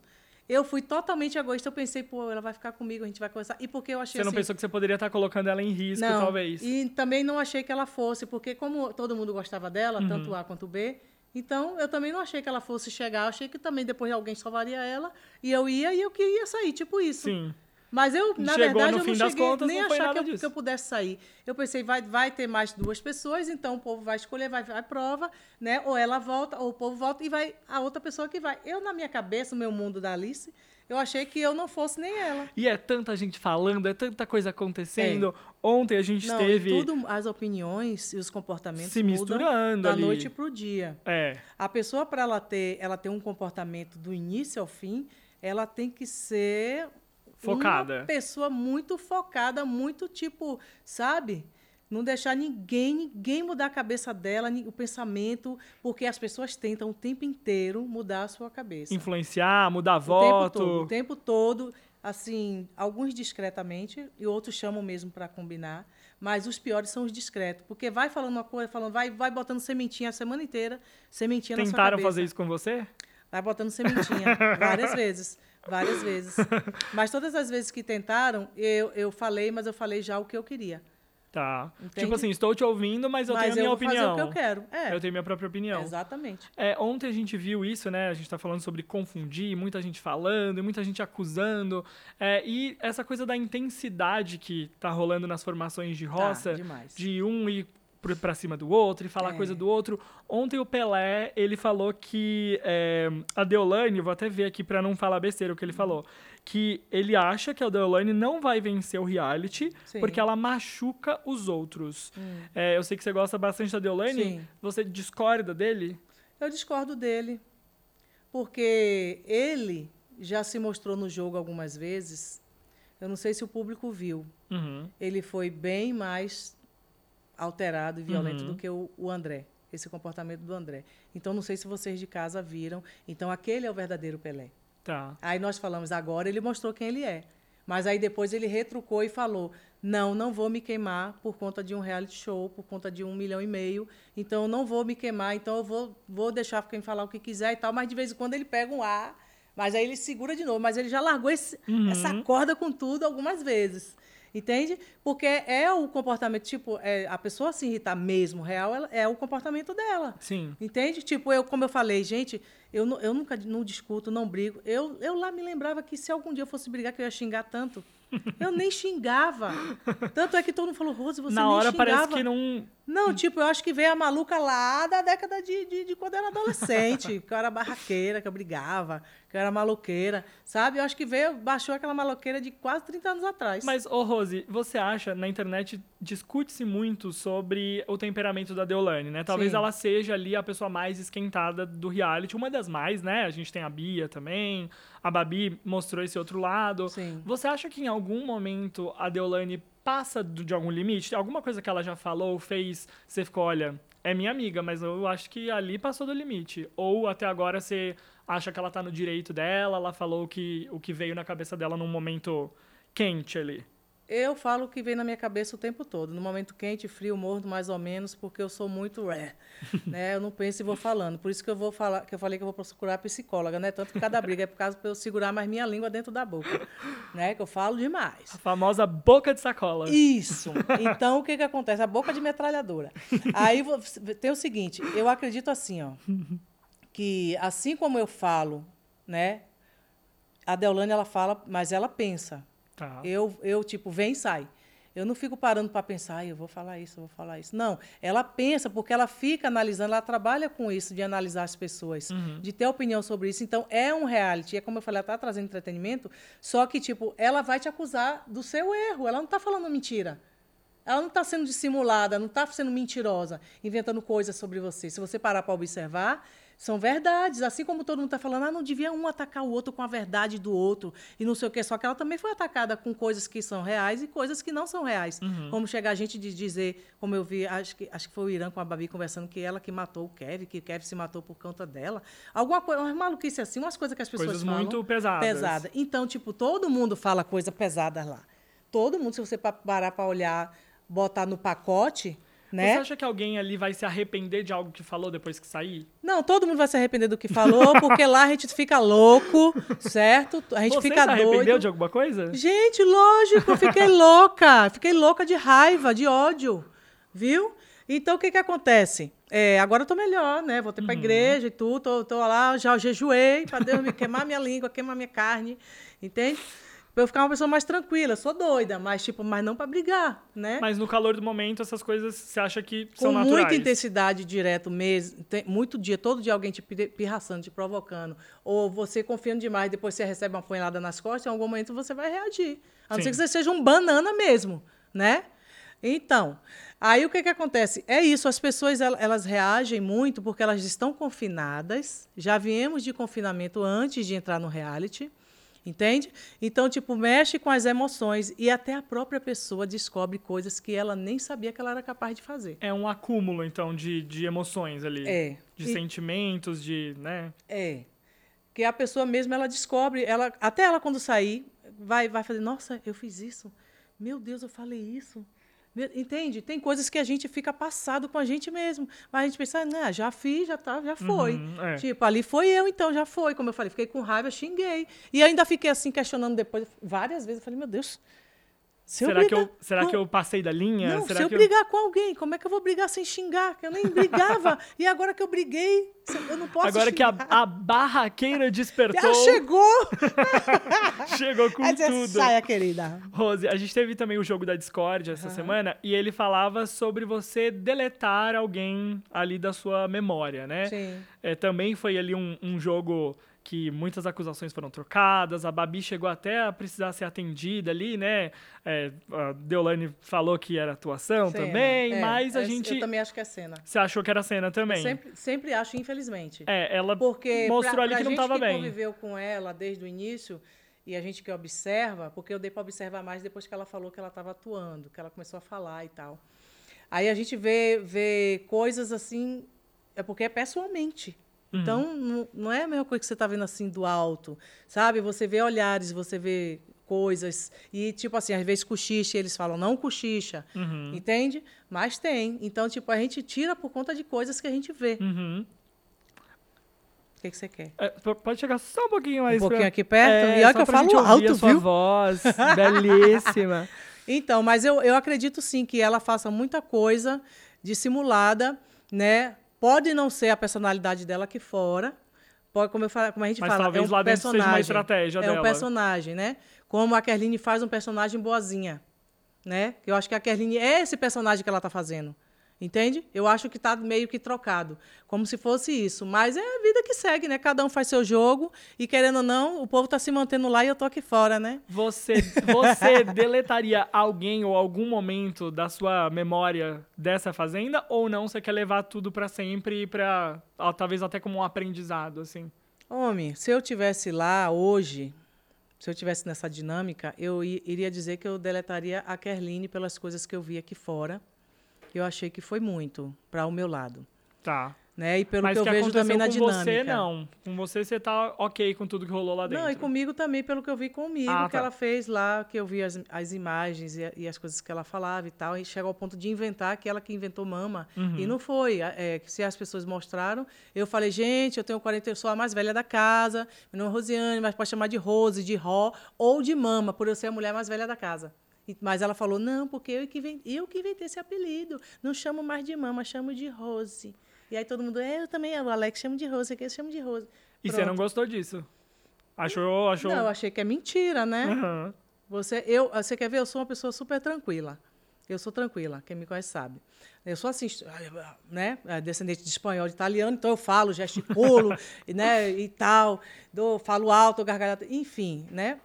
Speaker 6: Eu fui totalmente egoísta. Eu pensei, pô, ela vai ficar comigo, a gente vai conversar. E porque eu achei
Speaker 5: Você não
Speaker 6: assim,
Speaker 5: pensou que você poderia estar colocando ela em risco,
Speaker 6: não,
Speaker 5: talvez?
Speaker 6: E também não achei que ela fosse, porque como todo mundo gostava dela,
Speaker 5: Uhum.
Speaker 6: tanto A quanto B, então eu também não achei que ela fosse chegar. Eu achei que também depois alguém salvaria ela e eu ia e eu queria sair, tipo isso.
Speaker 5: Sim.
Speaker 6: Mas eu, na
Speaker 5: Chegou
Speaker 6: verdade, eu não cheguei
Speaker 5: contas,
Speaker 6: nem
Speaker 5: não
Speaker 6: achar que eu, que eu pudesse sair. Eu pensei, vai, vai ter mais duas pessoas, então o povo vai escolher, vai, vai prova, né? Ou ela volta, ou o povo volta e vai a outra pessoa que vai. Eu, na minha cabeça, no meu mundo da Alice, eu achei que eu não fosse nem ela.
Speaker 5: E é tanta gente falando, é tanta coisa acontecendo. Ontem a gente
Speaker 6: Não,
Speaker 5: teve...
Speaker 6: tudo, as opiniões e os comportamentos
Speaker 5: Se misturando
Speaker 6: da
Speaker 5: ali.
Speaker 6: noite para o dia.
Speaker 5: É,
Speaker 6: A pessoa, para ela ter, ela ter um comportamento do início ao fim, ela tem que ser
Speaker 5: Focada.
Speaker 6: uma pessoa muito focada, muito tipo, sabe? Não deixar ninguém, ninguém mudar a cabeça dela, o pensamento, porque as pessoas tentam o tempo inteiro mudar a sua cabeça.
Speaker 5: influenciar, mudar
Speaker 6: O tempo
Speaker 5: voto.
Speaker 6: todo, o tempo todo, assim, alguns discretamente e outros chamam mesmo para combinar, mas os piores são os discretos, porque vai falando uma coisa, falando, vai, vai botando sementinha a semana inteira, sementinha na sua
Speaker 5: Tentaram
Speaker 6: cabeça.
Speaker 5: fazer isso com você?
Speaker 6: Vai botando sementinha várias vezes, várias vezes. Mas todas as vezes que tentaram, eu, eu falei, mas eu falei já o que eu queria.
Speaker 5: Tá.
Speaker 6: Entende?
Speaker 5: Tipo assim, estou te ouvindo, mas eu
Speaker 6: Mas
Speaker 5: tenho a minha
Speaker 6: eu
Speaker 5: opinião.
Speaker 6: fazer o que eu quero. É,
Speaker 5: Eu tenho minha própria opinião.
Speaker 6: exatamente.
Speaker 5: É, ontem a gente viu isso, né? A gente tá falando sobre confundir, muita gente falando, e muita gente acusando. É, e essa coisa da intensidade que tá rolando nas formações de roça,
Speaker 6: demais.
Speaker 5: de um ir pra cima do outro e falar
Speaker 6: É.
Speaker 5: coisa do outro. Ontem o Pelé, ele falou que é, a Deolane, vou até ver aqui pra não falar besteira o que ele falou, que ele acha que a Deolane não vai vencer o reality
Speaker 6: Sim. Hum.
Speaker 5: porque ela machuca os outros. É, eu sei que você gosta bastante da Deolane.
Speaker 6: Sim.
Speaker 5: Você discorda dele?
Speaker 6: Eu discordo dele, porque ele já se mostrou no jogo algumas vezes. Eu não sei se o público viu.
Speaker 5: Uhum.
Speaker 6: Ele foi bem mais alterado e violento
Speaker 5: Uhum.
Speaker 6: do que o, o André, esse comportamento do André. Então, não sei se vocês de casa viram. Então, aquele é o verdadeiro Pelé.
Speaker 5: Tá.
Speaker 6: Aí nós falamos, agora ele mostrou quem ele é. Mas aí depois ele retrucou e falou: não, não vou me queimar por conta de um reality show, por conta de um milhão e meio. Então não vou me queimar, então eu vou, vou deixar quem falar o que quiser e tal. Mas de vez em quando ele pega um ar, mas aí ele segura de novo. Mas ele já largou esse- essa corda com tudo algumas vezes. Entende? Porque é o comportamento, tipo, é, a pessoa se irritar mesmo, real, ela- é o comportamento dela.
Speaker 5: Sim.
Speaker 6: Entende? Tipo, eu, como eu falei, gente, eu, eu nunca não discuto, não brigo. Eu, eu lá me lembrava que se algum dia eu fosse brigar, que eu ia xingar tanto. Eu nem xingava. Tanto é que todo mundo falou, Rose, você
Speaker 5: Na hora
Speaker 6: xingava.
Speaker 5: parece que não.
Speaker 6: Não, tipo, eu acho que veio a maluca lá da década de, de, de quando eu era adolescente, que eu era barraqueira, que eu brigava, que eu era maloqueira, sabe? Eu acho que veio, baixou aquela maloqueira de quase 30 anos atrás.
Speaker 5: Mas, ô Rose, você acha, na internet discute-se muito sobre o temperamento da Deolane, né? Talvez
Speaker 6: Sim.
Speaker 5: ela seja ali a pessoa mais esquentada do reality, uma das mais, né? A gente tem a Bia também, a Babi mostrou esse outro lado.
Speaker 6: Sim.
Speaker 5: Você acha que em algum momento a Deolane passa de algum limite? Alguma coisa que ela já falou, fez, você ficou, olha, é minha amiga, mas eu acho que ali passou do limite. Ou até agora você acha que ela tá no direito dela, ela falou que, o que veio na cabeça dela num momento quente ali.
Speaker 6: Eu falo o que vem na minha cabeça o tempo todo. No momento quente, frio, morno, mais ou menos, porque eu sou muito é, né? Eu não penso e vou falando. Por isso que eu vou falar, que eu falei que eu vou procurar psicóloga, né? Tanto que cada briga é por causa para eu segurar mais minha língua dentro da boca, né? Que eu falo demais.
Speaker 5: A famosa boca de sacola.
Speaker 6: Isso. Então, o que que acontece? A boca de metralhadora. Aí tem o seguinte, eu acredito assim, ó, que assim como eu falo, né? A Deolane, ela fala, mas ela pensa.
Speaker 5: Tá.
Speaker 6: Eu, eu tipo, vem e sai. Eu não fico parando para pensar, "Ai, eu vou falar isso, eu vou falar isso. Não, ela pensa, porque ela fica analisando, ela trabalha com isso, de analisar as pessoas, de ter opinião sobre isso. Então, é um reality. É como eu falei, ela está trazendo entretenimento, só que, tipo, ela vai te acusar do seu erro. Ela não está falando mentira. Ela não está sendo dissimulada, não está sendo mentirosa, inventando coisas sobre você. Se você parar para observar, são verdades. Assim como todo mundo está falando, ah, não devia um atacar o outro com a verdade do outro e não sei o quê. Só que ela também foi atacada com coisas que são reais e coisas que não são reais. Como chegar a gente de dizer, como eu vi, acho que, acho que foi o Irã com a Babi conversando, que ela que matou o Kevin, que o Kevin se matou por conta dela. Alguma coisa, umas maluquice assim, umas coisas que as pessoas
Speaker 5: Coisas
Speaker 6: falam.
Speaker 5: muito pesadas.
Speaker 6: Pesada. Então, tipo, todo mundo fala coisa pesada lá. Todo mundo, se você pa- parar para olhar, botar no pacote, né?
Speaker 5: Você acha que alguém ali vai se arrepender de algo que falou depois que sair?
Speaker 6: Não, todo mundo vai se arrepender do que falou, porque lá a gente fica louco, certo? A gente
Speaker 5: Você
Speaker 6: fica
Speaker 5: se arrependeu
Speaker 6: doido.
Speaker 5: de alguma coisa?
Speaker 6: Gente, lógico, eu fiquei louca. Fiquei louca de raiva, de ódio, viu? Então, o que que acontece? É, agora eu tô melhor, né? Voltei
Speaker 5: Uhum.
Speaker 6: pra igreja e tudo, tô, tô lá, já jejuei para Deus me queimar minha língua, queimar minha carne, entende? Pra eu ficar uma pessoa mais tranquila. Sou doida, mas tipo, mas não para brigar, né?
Speaker 5: Mas no calor do momento, essas coisas você acha que são
Speaker 6: com
Speaker 5: naturais?
Speaker 6: muita intensidade direto mesmo, tem, muito dia, todo dia alguém te pi- pirraçando, te provocando, ou você confiando demais, depois você recebe uma punhalada nas costas, em algum momento você vai reagir. A não
Speaker 5: Sim.
Speaker 6: ser que você seja um banana mesmo, né? Então, aí o que, que acontece? É isso, as pessoas el- elas reagem muito porque elas estão confinadas, já viemos de confinamento antes de entrar no reality, entende? Então, tipo, mexe com as emoções e até a própria pessoa descobre coisas que ela nem sabia que ela era capaz de fazer.
Speaker 5: É um acúmulo, então, de, de emoções ali.
Speaker 6: É.
Speaker 5: De
Speaker 6: E-
Speaker 5: sentimentos, de, né?
Speaker 6: É. Que a pessoa mesmo, ela descobre, ela, até ela quando sair, vai, vai fazer, nossa, eu fiz isso. Meu Deus, eu falei isso. Entende? Tem coisas que a gente fica passado com a gente mesmo. Mas a gente pensa, né, já fiz, já tá, já foi.
Speaker 5: Uhum, é.
Speaker 6: Tipo, ali foi eu, então, já foi. Como eu falei, fiquei com raiva, xinguei. E ainda fiquei assim, questionando depois, várias vezes. Eu falei, meu Deus, Se eu
Speaker 5: será que,
Speaker 6: brigar
Speaker 5: eu, será que eu passei da linha?
Speaker 6: Não,
Speaker 5: será
Speaker 6: se eu
Speaker 5: que
Speaker 6: brigar com alguém, como é que eu vou brigar sem xingar? Que eu nem brigava. e agora que eu briguei, eu não posso
Speaker 5: Agora que a,
Speaker 6: xingar.
Speaker 5: a barraqueira despertou,
Speaker 6: Ela chegou!
Speaker 5: chegou com
Speaker 6: você
Speaker 5: tudo.
Speaker 6: saia, querida.
Speaker 5: Rose, a gente teve também o jogo da Discord essa semana e ele falava sobre você deletar alguém ali da sua memória, né?
Speaker 6: Sim.
Speaker 5: É, também foi ali um, um jogo que muitas acusações foram trocadas, a Babi chegou até a precisar ser atendida ali, né? É, a Deolane falou que era atuação
Speaker 6: Cena.
Speaker 5: também,
Speaker 6: É,
Speaker 5: mas a
Speaker 6: é,
Speaker 5: gente...
Speaker 6: Eu também acho que é cena.
Speaker 5: Você achou que era cena também?
Speaker 6: Sempre, sempre acho, infelizmente.
Speaker 5: É, ela
Speaker 6: Porque
Speaker 5: mostrou
Speaker 6: pra,
Speaker 5: ali
Speaker 6: pra
Speaker 5: que não
Speaker 6: gente
Speaker 5: tava
Speaker 6: que
Speaker 5: bem.
Speaker 6: conviveu com ela desde o início e a gente que observa, porque eu dei para observar mais depois que ela falou que ela estava atuando, que ela começou a falar e tal. Aí a gente vê, vê coisas assim, é porque é pessoalmente.
Speaker 5: Uhum.
Speaker 6: Então, não, não é a mesma coisa que você está vendo assim do alto, sabe? Você vê olhares, você vê coisas. E, tipo assim, às vezes cochicha, eles falam, não cochicha,
Speaker 5: Uhum.
Speaker 6: entende? Mas tem. Então, tipo, a gente tira por conta de coisas que a gente vê.
Speaker 5: Uhum.
Speaker 6: O que, que você quer?
Speaker 5: É, pode chegar só um pouquinho mais
Speaker 6: Um pouquinho
Speaker 5: pra-
Speaker 6: aqui perto?
Speaker 5: É,
Speaker 6: E olha que eu falo alto,
Speaker 5: a sua
Speaker 6: viu?
Speaker 5: voz belíssima.
Speaker 6: Então, mas eu, eu acredito sim que ela faça muita coisa dissimulada, né? Pode não ser a personalidade dela aqui fora. Pode, como, eu como a gente
Speaker 5: Mas
Speaker 6: fala,
Speaker 5: talvez
Speaker 6: é um
Speaker 5: lá dentro seja uma
Speaker 6: personagem.
Speaker 5: estratégia
Speaker 6: é
Speaker 5: dela.
Speaker 6: um personagem, né? Como a Kerline faz um personagem boazinha, né? Eu acho que a Kerline é esse personagem que ela está fazendo. Entende? Eu acho que está meio que trocado, como se fosse isso. Mas é a vida que segue, né? Cada um faz seu jogo e, querendo ou não, o povo está se mantendo lá e eu tô aqui fora, né?
Speaker 5: Você, você deletaria alguém ou algum momento da sua memória dessa fazenda ou não? Você quer levar tudo pra sempre e para talvez até como um aprendizado, assim?
Speaker 6: Homem, se eu tivesse lá hoje, se eu tivesse nessa dinâmica, eu iria dizer que eu deletaria a Kerline pelas coisas que eu vi aqui fora. Eu achei que foi muito para o meu lado,
Speaker 5: Tá.
Speaker 6: né? E pelo
Speaker 5: Mas
Speaker 6: que eu
Speaker 5: que
Speaker 6: vejo
Speaker 5: aconteceu
Speaker 6: também na
Speaker 5: com
Speaker 6: dinâmica.
Speaker 5: você, não. Com você, você tá ok com tudo que rolou lá dentro.
Speaker 6: Não, e comigo também, pelo que eu vi comigo,
Speaker 5: Ah,
Speaker 6: que
Speaker 5: tá.
Speaker 6: ela fez lá, que eu vi as, as imagens e, e as coisas que ela falava e tal, e chega ao ponto de inventar que ela que inventou mama.
Speaker 5: Uhum.
Speaker 6: E não foi. É, que se as pessoas mostraram, eu falei, gente, eu tenho 40, eu sou a mais velha da casa, meu nome é Rosiane, mas pode chamar de Rose, de Ró ou de Mama, por eu ser a mulher mais velha da casa. Mas ela falou, não, porque eu que, inventei, eu que inventei esse apelido. Não chamo mais de Mama, chamo de Rose. E aí todo mundo, é, eu também, o Alex chama de Rose, aqui eu chamo de Rose.
Speaker 5: E você não gostou disso? Achou, achou...
Speaker 6: Não, eu achei que é mentira, né?
Speaker 5: Aham.
Speaker 6: Você, eu, você quer ver? Eu sou uma pessoa super tranquila. Eu sou tranquila, quem me conhece sabe. Eu sou assim, né? é, Descendente de espanhol, de italiano, então eu falo, gesticulo, e, né? E tal, dou, falo alto, gargalhada, enfim, né?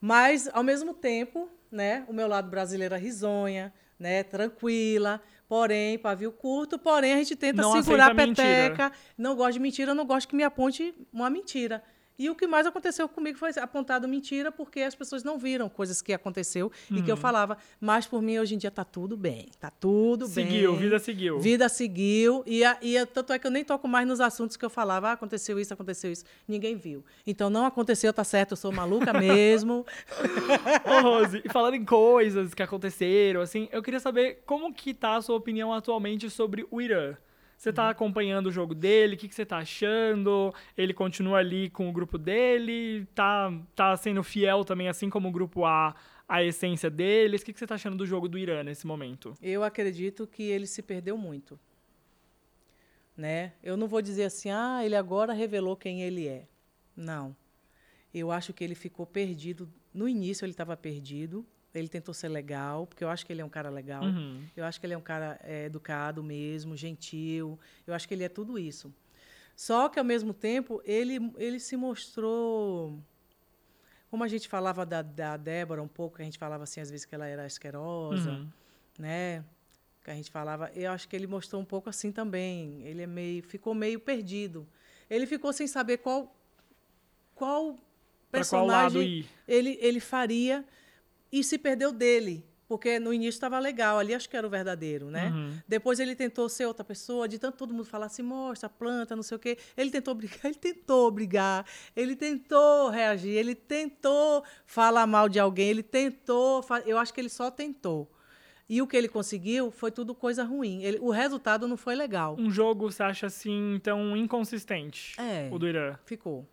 Speaker 6: Mas ao mesmo tempo, né? O meu lado brasileiro é risonha, né? Tranquila. Porém, pavio curto, porém a gente tenta
Speaker 5: Não
Speaker 6: segurar a
Speaker 5: mentira.
Speaker 6: peteca. Não gosto de mentira, não gosto que me aponte uma mentira. E o que mais aconteceu comigo foi apontado mentira, porque as pessoas não viram coisas que aconteceu e que eu falava. Mas por mim, hoje em dia, tá tudo bem. Tá tudo bem.
Speaker 5: Seguiu, vida seguiu.
Speaker 6: Vida seguiu. E, a, e a- tanto é que eu nem toco mais nos assuntos que eu falava. Ah, aconteceu isso, aconteceu isso. Ninguém viu. Então não aconteceu, tá certo, eu sou maluca mesmo.
Speaker 5: Ô, Rose, falando em coisas que aconteceram, assim, eu queria saber como que tá a sua opinião atualmente sobre o Irã. Você
Speaker 6: Uhum.
Speaker 5: tá acompanhando o jogo dele? O que, que você tá achando? Ele continua ali com o grupo dele? Tá, tá sendo fiel também, assim como o grupo A, à essência deles? O que, que você tá achando do jogo do Irã nesse momento?
Speaker 6: Eu acredito que ele se perdeu muito. Né? Eu não vou dizer assim, ah, ele agora revelou quem ele é. Não. Eu acho que ele ficou perdido. No início ele estava perdido. Ele tentou ser legal, porque eu acho que ele é um cara legal.
Speaker 5: Uhum.
Speaker 6: Eu acho que ele é um cara é, educado mesmo, gentil. Eu acho que ele é tudo isso. Só que, ao mesmo tempo, ele, ele se mostrou. Como a gente falava da, da Débora um pouco, a gente falava assim, às vezes, que ela era asquerosa
Speaker 5: Uhum.
Speaker 6: né? Que a gente falava, eu acho que ele mostrou um pouco assim também. Ele é meio, ficou meio perdido. Ele ficou sem saber qual qual
Speaker 5: qual
Speaker 6: personagem
Speaker 5: ir?
Speaker 6: ele ele faria e se perdeu dele, porque no início estava legal, ali acho que era o verdadeiro, né?
Speaker 5: Uhum.
Speaker 6: Depois ele tentou ser outra pessoa, de tanto todo mundo falar assim, mostra, planta, não sei o quê. Ele tentou brigar, ele tentou brigar, ele tentou reagir, ele tentou falar mal de alguém, ele tentou, eu acho que ele só tentou. E o que ele conseguiu foi tudo coisa ruim. Ele- o resultado não foi legal.
Speaker 5: Um jogo, você acha assim, então, inconsistente?
Speaker 6: É.
Speaker 5: O do Irã.
Speaker 6: Ficou.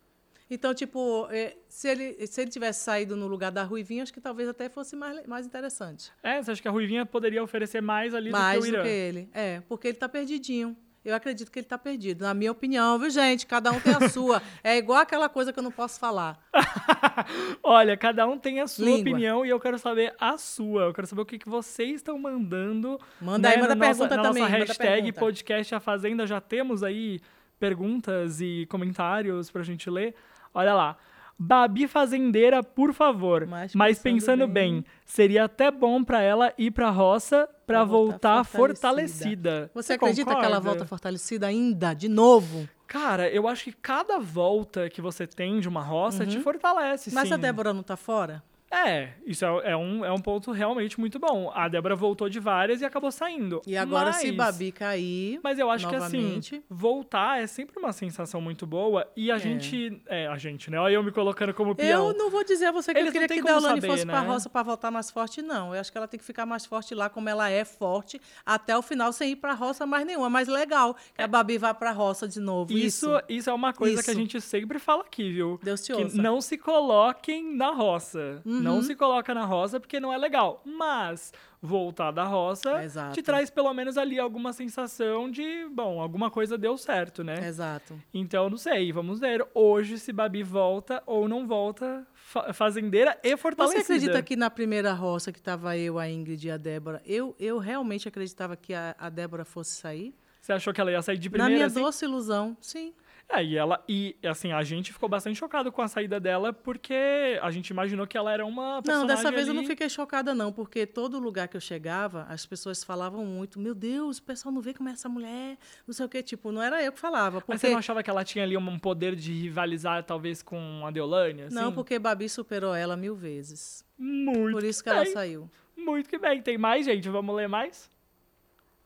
Speaker 6: Então, tipo, é, se, ele, se ele tivesse saído no lugar da Ruivinha, acho que talvez até fosse mais, mais interessante.
Speaker 5: É, você acha que a Ruivinha poderia oferecer mais ali
Speaker 6: mais
Speaker 5: do que o
Speaker 6: do
Speaker 5: Irã?
Speaker 6: que ele. É, porque ele tá perdidinho. Eu acredito que ele tá perdido. Na minha opinião, viu, gente? Cada um tem a sua. É igual aquela coisa que eu não posso falar.
Speaker 5: Olha, cada um tem a sua
Speaker 6: Língua.
Speaker 5: opinião e eu quero saber a sua. Eu quero saber o que, que vocês estão mandando.
Speaker 6: Manda aí,
Speaker 5: né,
Speaker 6: manda
Speaker 5: na nossa,
Speaker 6: pergunta
Speaker 5: na
Speaker 6: também,
Speaker 5: Nossa
Speaker 6: manda
Speaker 5: hashtag
Speaker 6: pergunta.
Speaker 5: podcast A Fazenda já temos aí perguntas e comentários pra gente ler. Olha lá. Babi Fazendeira, por favor.
Speaker 6: Mas
Speaker 5: Mas,
Speaker 6: pensando bem-
Speaker 5: bem, seria até bom pra ela ir pra roça pra
Speaker 6: Pra
Speaker 5: voltar,
Speaker 6: voltar
Speaker 5: fortalecida.
Speaker 6: Você acredita que ela
Speaker 5: concorda?
Speaker 6: volta fortalecida ainda, de novo?
Speaker 5: Cara, eu acho que cada volta que você tem de uma roça te fortalece,
Speaker 6: Uhum. Mas
Speaker 5: sim.
Speaker 6: a Débora não tá fora?
Speaker 5: É, isso é, é um, é um ponto realmente muito bom. A Débora voltou de várias e acabou saindo.
Speaker 6: E agora,
Speaker 5: mas,
Speaker 6: se Babi cair.
Speaker 5: Mas eu acho
Speaker 6: novamente,
Speaker 5: que assim, voltar é sempre uma sensação muito boa. E a gente. É, a gente, né? Olha eu me colocando como peão.
Speaker 6: Eu não vou dizer a você que
Speaker 5: Eles
Speaker 6: eu queria que Deolane
Speaker 5: saber,
Speaker 6: fosse pra
Speaker 5: né?
Speaker 6: roça pra voltar mais forte, não. Eu acho que ela tem que ficar mais forte lá, como ela é forte, até o final, sem ir pra roça mais nenhuma. Mas legal que a Babi vá pra roça de novo.
Speaker 5: Isso,
Speaker 6: Isso.
Speaker 5: isso é uma coisa que a
Speaker 6: Isso.
Speaker 5: gente sempre fala aqui, viu?
Speaker 6: Deus te
Speaker 5: que
Speaker 6: ouça.
Speaker 5: não se coloquem na roça.
Speaker 6: Uhum.
Speaker 5: Não se coloca na roça porque não é legal. Mas voltar da roça
Speaker 6: Exato.
Speaker 5: te traz pelo menos ali alguma sensação de, bom, alguma coisa deu certo, né?
Speaker 6: Exato.
Speaker 5: Então, não sei, vamos ver hoje se Babi volta ou não volta fa- fazendeira e
Speaker 6: Você
Speaker 5: fortalecida.
Speaker 6: acredita que na primeira roça que tava eu, a Ingrid e a Débora, eu, eu realmente acreditava que a, a Débora fosse sair?
Speaker 5: Você achou que ela ia sair de
Speaker 6: na
Speaker 5: primeira?
Speaker 6: minha
Speaker 5: assim?
Speaker 6: doce ilusão, sim.
Speaker 5: É, e ela e assim, a gente ficou bastante chocado com a saída dela porque a gente imaginou que ela era uma
Speaker 6: Não, dessa vez eu
Speaker 5: ali-
Speaker 6: não fiquei chocada, não, porque todo lugar que eu chegava, as pessoas falavam muito, meu Deus, o pessoal não vê como é essa mulher, não sei o quê. Tipo, não era eu que falava.
Speaker 5: Mas
Speaker 6: Porque...
Speaker 5: você não achava que ela tinha ali um poder de rivalizar, talvez, com a Deolane? Assim?
Speaker 6: Não, porque Babi superou ela mil vezes.
Speaker 5: Muito
Speaker 6: Por isso que
Speaker 5: bem.
Speaker 6: ela saiu.
Speaker 5: Muito que bem. Tem mais, gente? Vamos ler mais?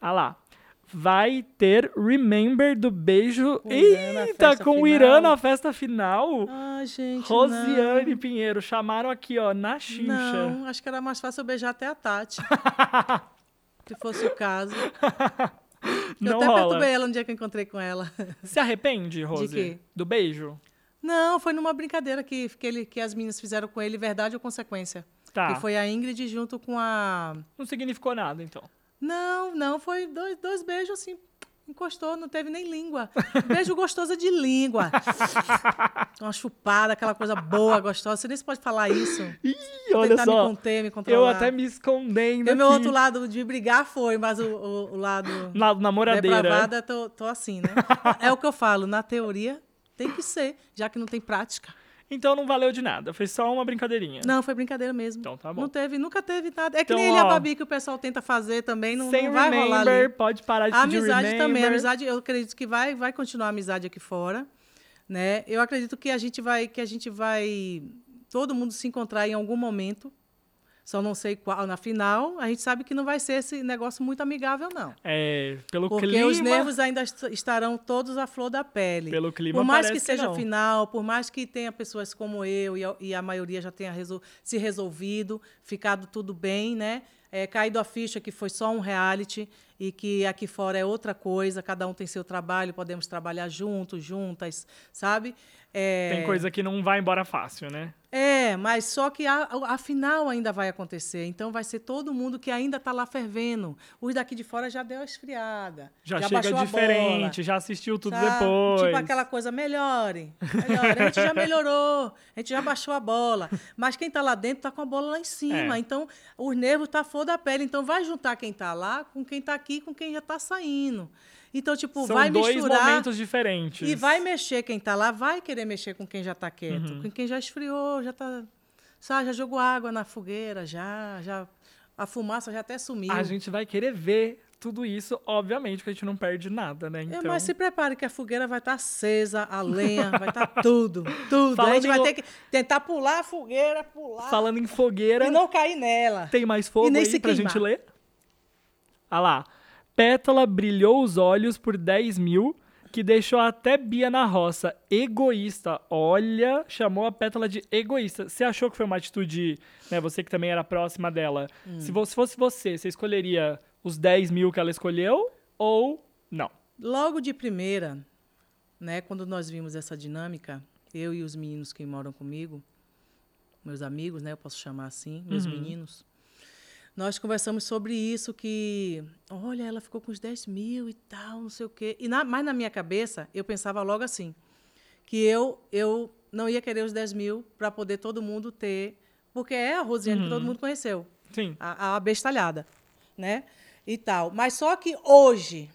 Speaker 5: Ah lá. Vai ter Remember do beijo.
Speaker 6: O Irã
Speaker 5: Eita, com o Irã na festa final.
Speaker 6: Ah, gente.
Speaker 5: Rosiane Pinheiro. Chamaram aqui, ó, na
Speaker 6: Não,
Speaker 5: chincha.
Speaker 6: não, acho que era mais fácil eu beijar até a Tati. Se fosse o caso. Eu
Speaker 5: Não
Speaker 6: até
Speaker 5: rola.
Speaker 6: perturbei ela no dia que eu encontrei com ela.
Speaker 5: Se arrepende, Rose?
Speaker 6: quê?
Speaker 5: Do beijo?
Speaker 6: Não, foi numa brincadeira que, que, ele, que as meninas fizeram com ele, verdade ou consequência.
Speaker 5: Tá.
Speaker 6: Que foi a Ingrid junto com a.
Speaker 5: Não significou nada, então.
Speaker 6: Não, não, foi dois, dois beijos assim. Encostou, não teve nem língua. Beijo gostoso de língua. Uma chupada, aquela coisa boa, gostosa. Você nem se pode falar isso.
Speaker 5: Ih, olha
Speaker 6: Tentar
Speaker 5: só.
Speaker 6: me conter, me controlar.
Speaker 5: eu até me escondendo
Speaker 6: E o meu outro lado de brigar foi, mas o, o, o lado
Speaker 5: Lado namoradeira.
Speaker 6: depravada, tô, tô assim, né? É o que eu falo, na teoria tem que ser, já que não tem prática.
Speaker 5: Então não valeu de nada. Foi só uma brincadeirinha.
Speaker 6: Não, foi brincadeira mesmo.
Speaker 5: Então tá bom.
Speaker 6: Não teve, nunca teve nada. É que
Speaker 5: Então,
Speaker 6: nem ele e a
Speaker 5: ó,
Speaker 6: Babi que o pessoal tenta fazer também, não,
Speaker 5: Sem
Speaker 6: não vai rolar
Speaker 5: remember,
Speaker 6: ali.
Speaker 5: pode parar de
Speaker 6: A amizade
Speaker 5: remember.
Speaker 6: também, a amizade, eu acredito que vai, vai continuar a amizade aqui fora, né? Eu acredito que a gente vai, que a gente vai, todo mundo se encontrar em algum momento. Só não sei qual, na final, a gente sabe que não vai ser esse negócio muito amigável, não.
Speaker 5: É, pelo
Speaker 6: Porque
Speaker 5: clima.
Speaker 6: os nervos ainda est- estarão todos à flor da pele.
Speaker 5: Pelo clima,
Speaker 6: Por mais que
Speaker 5: que
Speaker 6: seja
Speaker 5: não.
Speaker 6: final, por mais que tenha pessoas como eu e a, e a maioria já tenha resol- se resolvido, ficado tudo bem, né? É, caído a ficha que foi só um reality e que aqui fora é outra coisa, cada um tem seu trabalho, podemos trabalhar juntos, juntas, sabe? É,
Speaker 5: Tem coisa que não vai embora fácil, né?
Speaker 6: é, mas só que a, a final ainda vai acontecer. Então vai ser todo mundo que ainda está lá fervendo. Os daqui de fora já deu a esfriada.
Speaker 5: Já,
Speaker 6: baixou
Speaker 5: chega
Speaker 6: a
Speaker 5: diferente,
Speaker 6: bola,
Speaker 5: já assistiu tudo
Speaker 6: sabe?
Speaker 5: depois.
Speaker 6: Tipo aquela coisa, melhore, melhore. A gente já melhorou, a gente já baixou a bola. Mas quem está lá dentro está com a bola lá em cima.
Speaker 5: É.
Speaker 6: Então os nervos estão tá flor da pele. Então vai juntar quem está lá com quem está aqui, com quem já está saindo. Então, tipo,
Speaker 5: São
Speaker 6: vai
Speaker 5: dois
Speaker 6: misturar.
Speaker 5: momentos diferentes.
Speaker 6: E vai mexer quem tá lá, vai querer mexer com quem já tá quieto,
Speaker 5: Uhum.
Speaker 6: com quem já esfriou, já tá, sabe, já jogou água na fogueira, já, já a fumaça já até sumiu.
Speaker 5: A gente vai querer ver tudo isso, obviamente, que a gente não perde nada, né?
Speaker 6: É,
Speaker 5: Então,
Speaker 6: mas se prepare que a fogueira vai estar acesa, a lenha, vai estar tudo, tudo.
Speaker 5: Falando
Speaker 6: a gente vai
Speaker 5: em-
Speaker 6: ter que tentar pular a fogueira, pular
Speaker 5: falando em fogueira,
Speaker 6: e não cair nela.
Speaker 5: tem mais fogo
Speaker 6: E nem
Speaker 5: aí pra
Speaker 6: queimar.
Speaker 5: gente ler? Ah lá. Pétala brilhou os olhos por 10 mil, que deixou até Bia na roça. Egoísta. Olha, chamou a Pétala de egoísta. Você achou que foi uma atitude, né? Você que também era próxima dela.
Speaker 6: Hum.
Speaker 5: Se fosse você, você escolheria os 10 mil que ela escolheu ou não?
Speaker 6: Logo de primeira, né, quando nós vimos essa dinâmica, eu e os meninos que moram comigo, meus amigos, né? Eu posso chamar assim, meus
Speaker 5: Uhum.
Speaker 6: meninos. Nós conversamos sobre isso, que, olha, ela ficou com os 10 mil e tal, não sei o quê. E na, mas na minha cabeça, eu pensava logo assim, que eu, eu não ia querer os 10 mil para poder todo mundo ter, porque é a Rosiane que todo mundo conheceu
Speaker 5: Sim.
Speaker 6: a, a bestalhada, né? E tal. Mas só que hoje,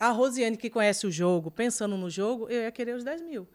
Speaker 6: a Rosiane que conhece o jogo, pensando no jogo, eu ia querer os 10 mil.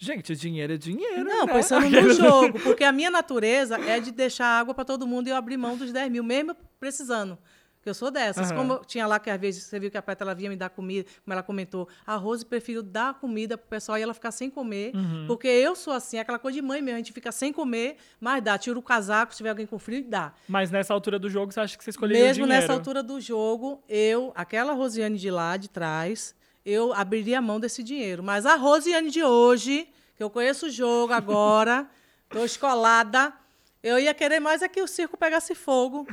Speaker 5: Gente, dinheiro é dinheiro.
Speaker 6: Não,
Speaker 5: né?
Speaker 6: pensando no jogo, porque a minha natureza é de deixar água para todo mundo e eu abrir mão dos 10 mil, mesmo precisando. Porque eu sou dessas.
Speaker 5: Aham.
Speaker 6: Como eu tinha lá que às vezes você viu que a Peta ela vinha me dar comida, como ela comentou, a Rose prefiro dar comida pro pessoal e ela ficar sem comer.
Speaker 5: Uhum.
Speaker 6: Porque eu sou assim, aquela coisa de mãe mesmo, a gente fica sem comer, mas dá, tira o casaco, se tiver alguém com frio, dá.
Speaker 5: Mas nessa altura do jogo, você acha que você escolheria
Speaker 6: Mesmo
Speaker 5: o dinheiro?
Speaker 6: nessa altura do jogo, eu, aquela Rosiane de lá de trás, eu abriria a mão desse dinheiro. Mas a Rosiane de hoje, que eu conheço o jogo agora, tô escolada, eu ia querer mais é que o circo pegasse fogo.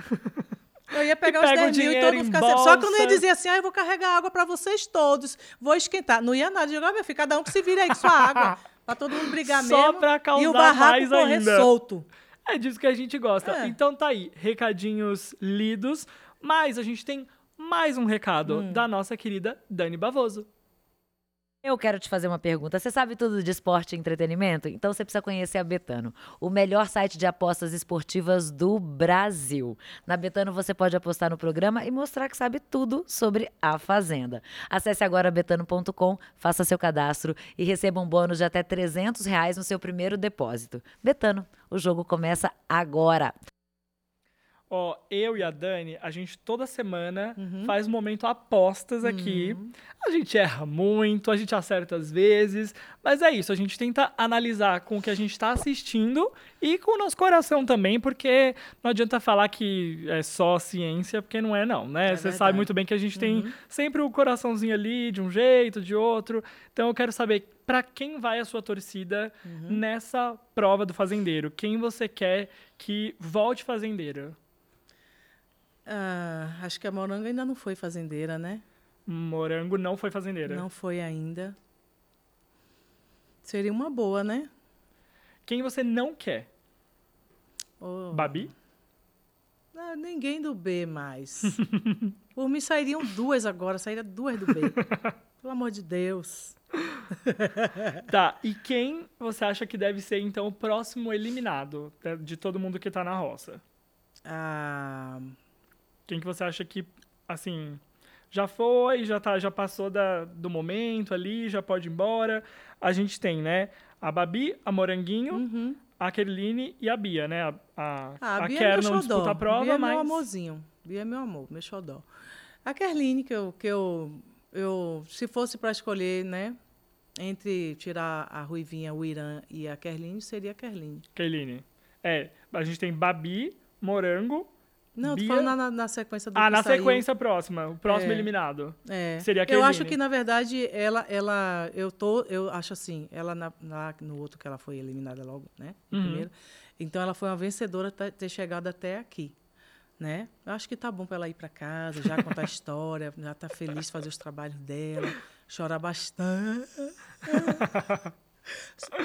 Speaker 6: Eu ia pegar os
Speaker 5: pega o
Speaker 6: 10 mil e todo mundo ficasse. Só que eu não ia dizer assim, ah, eu vou carregar água para vocês todos, vou esquentar. Não ia nada. Eu digo, ah, filho, cada um que se vire aí com sua água. Pra todo mundo brigar
Speaker 5: Só
Speaker 6: mesmo.
Speaker 5: pra
Speaker 6: e
Speaker 5: causar
Speaker 6: o barraco correr
Speaker 5: ainda.
Speaker 6: solto.
Speaker 5: É disso que a gente gosta.
Speaker 6: É.
Speaker 5: Então tá aí, recadinhos lidos, mas a gente tem mais um recado
Speaker 6: Hum.
Speaker 5: da nossa querida Dani Bavoso.
Speaker 4: Eu quero te fazer uma pergunta. Você sabe tudo de esporte e entretenimento? Então você precisa conhecer a Betano, o melhor site de apostas esportivas do Brasil. Na Betano você pode apostar no programa e mostrar que sabe tudo sobre a Fazenda. Acesse agora betano.com, faça seu cadastro e receba um bônus de até 300 reais no seu primeiro depósito. Betano, o jogo começa agora.
Speaker 5: Ó, eu e a Dani, a gente toda semana
Speaker 6: Uhum.
Speaker 5: faz um momento apostas aqui. A gente erra muito, a gente acerta às vezes, mas é isso, a gente tenta analisar com o que a gente tá assistindo e com o nosso coração também, porque não adianta falar que é só ciência, porque não é não, né? Você sabe
Speaker 6: verdade. Uhum.
Speaker 5: muito bem que a gente tem sempre o coraçãozinho ali, de um jeito, de outro. Então eu quero saber para quem vai a sua torcida
Speaker 6: Uhum.
Speaker 5: nessa prova do fazendeiro? Quem você quer que volte fazendeiro?
Speaker 6: Ah, acho que a Moranga ainda não foi fazendeira, né?
Speaker 5: Morango não foi fazendeira.
Speaker 6: Não foi ainda. Seria uma boa, né?
Speaker 5: Quem você não quer?
Speaker 6: Ô,
Speaker 5: Babi?
Speaker 6: ah, ninguém do B mais. Por mim sairiam duas agora, saíram duas do B. Pelo amor de Deus.
Speaker 5: Tá, e quem você acha que deve ser, então, o próximo eliminado de- de todo mundo que tá na roça?
Speaker 6: Ah,
Speaker 5: Quem que você acha que, assim, já foi, já, tá, já passou da, do momento ali, já pode ir embora? A gente tem, né, a Babi, a Moranguinho,
Speaker 6: uhum.
Speaker 5: a Kerline e a Bia, né? A, a,
Speaker 6: Ah,
Speaker 5: a
Speaker 6: Bia
Speaker 5: Ker
Speaker 6: é meu
Speaker 5: não disputa a prova,
Speaker 6: Bia é
Speaker 5: mas...
Speaker 6: meu amorzinho. Bia é meu amor, meu xodó. A Kerline, que eu, que eu, eu se fosse para escolher, né, entre tirar a Ruivinha, o Irã e a Kerline, seria a Kerline.
Speaker 5: Kerline. É, a gente tem Babi, Morango...
Speaker 6: Não,
Speaker 5: Bia-
Speaker 6: tô falando na, na- na sequência do
Speaker 5: Ah, na
Speaker 6: saiu.
Speaker 5: sequência próxima, o próximo
Speaker 6: É.
Speaker 5: eliminado.
Speaker 6: É.
Speaker 5: Seria a
Speaker 6: Eu acho que, na verdade, ela, ela, eu tô, eu acho assim, ela na, na- no outro que ela foi eliminada logo, né?
Speaker 5: Uhum.
Speaker 6: Primeiro. Então ela foi uma vencedora ter, chegado até aqui, né? Eu acho que tá bom para ela ir para casa, já contar a história, já tá feliz fazer os trabalhos dela, chorar bastante,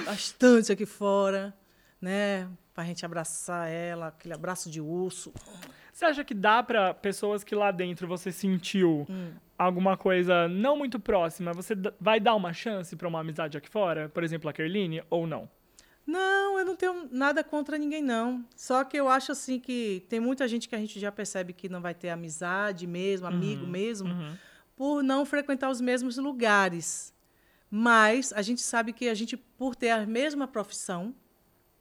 Speaker 6: bastante aqui fora, né? Pra gente abraçar ela, aquele abraço de urso.
Speaker 5: Você acha que dá pra pessoas que lá dentro você sentiu
Speaker 6: Hum.
Speaker 5: alguma coisa não muito próxima, você vai dar uma chance pra uma amizade aqui fora? Por exemplo, a Kerline, ou não?
Speaker 6: Não, eu não tenho nada contra ninguém, não. Só que eu acho assim que tem muita gente que a gente já percebe que não vai ter amizade mesmo, amigo mesmo, por não frequentar os mesmos lugares. Mas a gente sabe que a gente, por ter a mesma profissão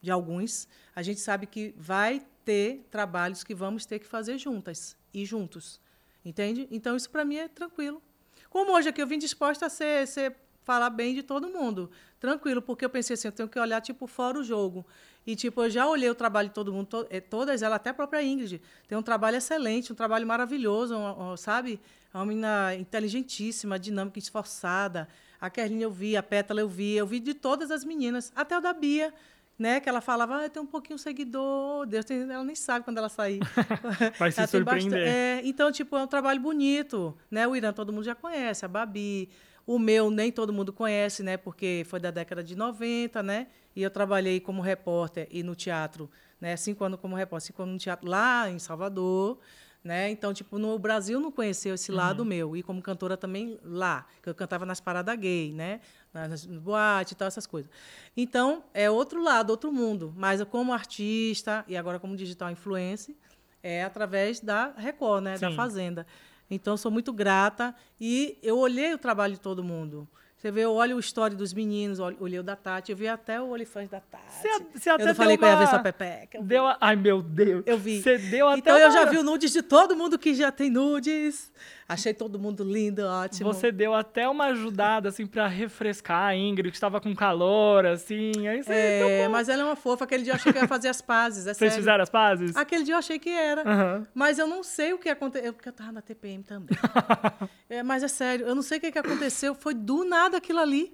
Speaker 6: de alguns, a gente sabe que vai ter trabalhos que vamos ter que fazer juntas e juntos. Entende? Então isso para mim é tranquilo. Como hoje aqui eu vim disposta a ser, ser falar bem de todo mundo. Tranquilo, porque eu pensei assim, eu tenho que olhar tipo fora o jogo. E tipo, eu já olhei o trabalho de todo mundo, to- eh, todas elas, até a própria Ingrid, tem um trabalho excelente, um trabalho maravilhoso, um- um, sabe? É uma menina inteligentíssima, dinâmica, esforçada. A Kerline eu vi, a Pétala eu vi, eu vi de todas as meninas, até o da Bia, né? Que ela falava, ah, tem um pouquinho seguidor, Deus tem... ela nem sabe quando ela sair.
Speaker 5: Vai se
Speaker 6: bastante-
Speaker 5: surpreender.
Speaker 6: é, então, tipo, é um trabalho bonito, né? O Irã todo mundo já conhece, a Babi. O meu nem todo mundo conhece, né? Porque foi da década de 90, né? E eu trabalhei como repórter e no teatro, né? Cinco anos como repórter, cinco anos no teatro lá em Salvador, né? Então, tipo, no Brasil não conheceu esse lado meu. E como cantora também lá, que eu cantava nas paradas gay, né? Nas boates e tal, essas coisas. Então, é outro lado, outro mundo. Mas eu como artista e agora como digital influencer, é através da Record, né? Da. Fazenda. Então, sou muito grata. E eu olhei o trabalho de todo mundo. Você vê, eu olho o story dos meninos, olhei o da Tati, eu vi até o OnlyFans da Tati.
Speaker 5: Você, você até
Speaker 6: eu não falei
Speaker 5: deu
Speaker 6: que eu ia ver
Speaker 5: uma-
Speaker 6: sua pepeca. eu.
Speaker 5: Deu a... Ai, meu Deus.
Speaker 6: Eu vi.
Speaker 5: Você deu até
Speaker 6: Então eu
Speaker 5: uma-
Speaker 6: já vi o nudes de todo mundo que já tem nudes. Achei todo mundo lindo, ótimo.
Speaker 5: Você deu até uma ajudada, assim, pra refrescar a Ingrid, que estava com calor, assim. Aí você...
Speaker 6: É, mas ela é uma fofa. Aquele dia eu achei que ia fazer as pazes, é
Speaker 5: Vocês
Speaker 6: sério.
Speaker 5: fizeram as pazes?
Speaker 6: Aquele dia eu achei que era.
Speaker 5: Aham.
Speaker 6: Mas eu não sei o que aconteceu. Porque eu tava na TPM também. É, mas é sério, eu não sei o que, que aconteceu. Foi do nada aquilo ali.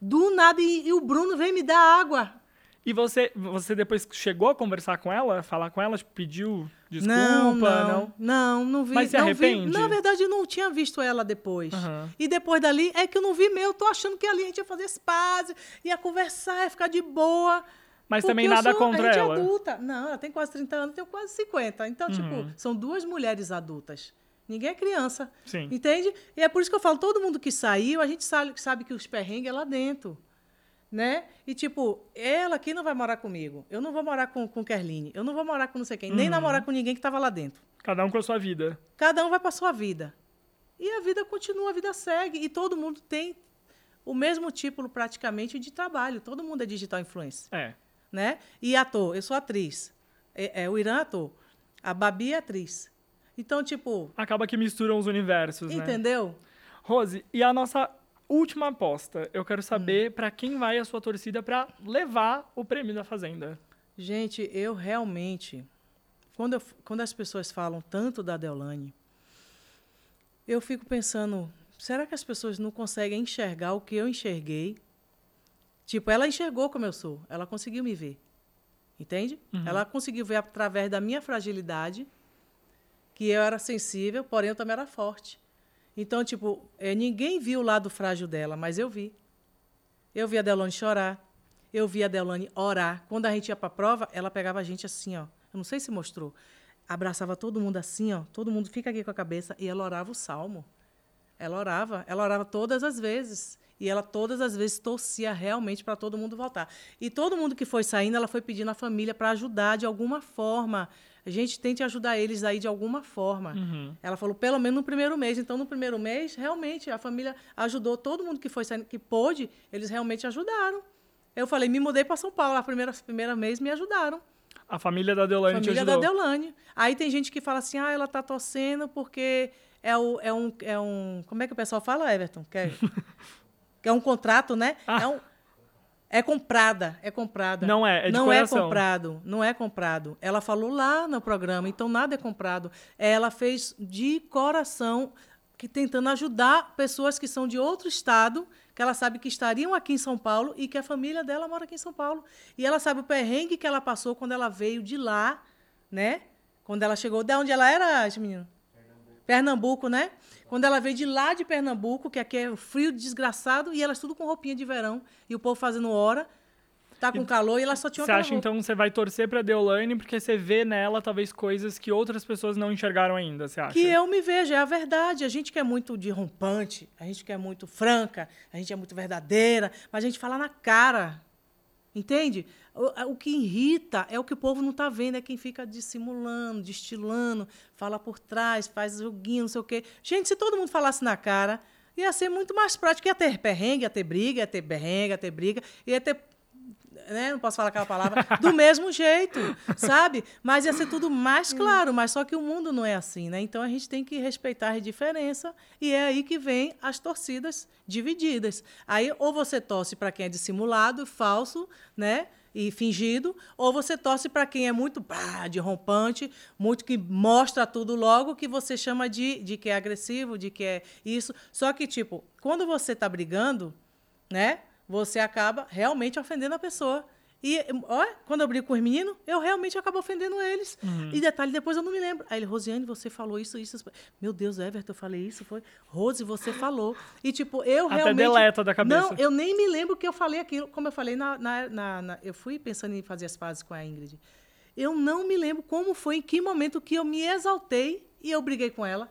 Speaker 6: Do nada. E, e o Bruno veio me dar água.
Speaker 5: E você, você depois chegou a conversar com ela? Falar com ela? Tipo, pediu desculpa?
Speaker 6: não, não, não, não vi.
Speaker 5: Mas se
Speaker 6: não vi.
Speaker 5: arrepende?
Speaker 6: Na verdade, eu não tinha visto ela depois.
Speaker 5: Aham.
Speaker 6: E depois dali, é que eu não vi meu. Eu tô achando que ali a gente ia fazer pazes, ia conversar, ia ficar de boa.
Speaker 5: Mas
Speaker 6: Porque
Speaker 5: também nada
Speaker 6: sou-
Speaker 5: contra
Speaker 6: a gente
Speaker 5: ela.
Speaker 6: É adulta. Não, ela tem quase 30 anos, eu tenho quase 50. Então,
Speaker 5: Uhum.
Speaker 6: tipo, são duas mulheres adultas. Ninguém é criança.
Speaker 5: Sim.
Speaker 6: Entende? E é por isso que eu falo, todo mundo que saiu, a gente sabe, sabe que os perrengues é lá dentro. Né? E, tipo, ela aqui não vai morar comigo. Eu não vou morar com, com Kerline. Eu não vou morar com não sei quem.
Speaker 5: Uhum.
Speaker 6: Nem namorar com ninguém que estava lá dentro.
Speaker 5: Cada um com a sua vida.
Speaker 6: Cada um vai para sua vida. E a vida continua, a vida segue. E todo mundo tem o mesmo tipo, praticamente, de trabalho. Todo mundo é digital influencer
Speaker 5: É.
Speaker 6: né? E ator, eu sou atriz. É, é, o Irã é ator. A Babi é atriz. Então, tipo,
Speaker 5: Acaba que misturam os universos, né?
Speaker 6: entendeu?
Speaker 5: Rose, e a nossa última aposta? Eu quero
Speaker 6: Hum.
Speaker 5: saber pra quem vai a sua torcida pra levar o prêmio da Fazenda.
Speaker 6: Gente, eu realmente. Quando, eu- quando as pessoas falam tanto da Deolane, eu fico pensando: será que as pessoas não conseguem enxergar o que eu enxerguei? Tipo, ela enxergou como eu sou, ela conseguiu me ver. Entende? Ela conseguiu ver através da minha fragilidade que eu era sensível, porém eu também era forte. Então, tipo, eh, ninguém viu o lado frágil dela, mas eu vi. Eu vi a Delane chorar. Eu vi a Delane orar. Quando a gente ia para a prova, ela pegava a gente assim, ó. Eu não sei se mostrou. Abraçava todo mundo assim, ó. Todo mundo fica aqui com a cabeça. E ela orava o salmo. Ela orava. Ela orava todas as vezes. E ela todas as vezes torcia realmente para todo mundo voltar. E todo mundo que foi saindo, ela foi pedindo à família para ajudar de alguma forma. A gente tente ajudar eles aí de alguma forma. Ela falou, pelo menos no primeiro mês. Então, no primeiro mês, realmente, a família ajudou todo mundo que foi saindo, que pôde, eles realmente ajudaram. Eu falei, me mudei para São Paulo. A primeira, primeira mês me ajudaram.
Speaker 5: A família da Deolane te
Speaker 6: Família da
Speaker 5: ajudou.
Speaker 6: Deolane. Aí tem gente que fala assim, ah, ela tá torcendo porque é, o, é, um, é um... Como é que o pessoal fala, Everton? Que é, que é um contrato, né?
Speaker 5: Ah.
Speaker 6: É, um, é comprada, é comprada.
Speaker 5: Não é, é de
Speaker 6: Não
Speaker 5: coração.
Speaker 6: é comprado, não é comprado. Ela falou lá no programa, então nada é comprado. Ela fez de coração, que tentando ajudar pessoas que são de outro estado, que ela sabe que estariam aqui em São Paulo e que a família dela mora aqui em São Paulo. E ela sabe o perrengue que ela passou quando ela veio de lá, né? Quando ela chegou, de onde ela era, menino? Pernambuco, né? Quando ela veio de lá de Pernambuco, que aqui é frio desgraçado, e elas tudo com roupinha de verão, e o povo fazendo hora, tá com calor, e elas só tinham
Speaker 5: Você acha,
Speaker 6: roupa.
Speaker 5: então, você vai torcer pra Deolane porque você vê nela, talvez, coisas que outras pessoas não enxergaram ainda, você acha?
Speaker 6: Que eu me vejo, é a verdade. A gente que é muito de rompante, a gente que é muito franca, a gente é muito verdadeira, mas a gente fala na cara. Entende? O, o que irrita é o que o povo não está vendo, é quem fica dissimulando, destilando, fala por trás, faz joguinho, não sei o quê. Gente, se todo mundo falasse na cara, ia ser muito mais prático. Ia ter perrengue, ia ter briga, ia ter berrengue, ia ter briga, ia ter né? Não posso falar aquela palavra, do mesmo jeito, sabe? Mas ia ser tudo mais claro, mas só que o mundo não é assim, né? Então a gente tem que respeitar a diferença e é aí que vem as torcidas divididas. Aí ou você torce para quem é dissimulado, falso, né? E fingido, ou você torce para quem é muito pá, de rompante, muito que mostra tudo logo, que você chama de, de que é agressivo, de que é isso. Só que, tipo, quando você está brigando, né? Você acaba realmente ofendendo a pessoa. E, ó, quando eu brigo com os meninos, eu realmente acabo ofendendo eles.
Speaker 5: Uhum.
Speaker 6: E detalhe, depois eu não me lembro. Aí ele, Rosiane, você falou isso, isso. Meu Deus, Everton, eu falei isso, foi. Rose, você falou. E, tipo, eu
Speaker 5: Até
Speaker 6: realmente.
Speaker 5: deleta da cabeça.
Speaker 6: Não, eu nem me lembro que eu falei aquilo. Como eu falei, na, na, na- na- eu fui pensando em fazer as pazes com a Ingrid. Eu não me lembro como foi, em que momento que eu me exaltei e eu briguei com ela.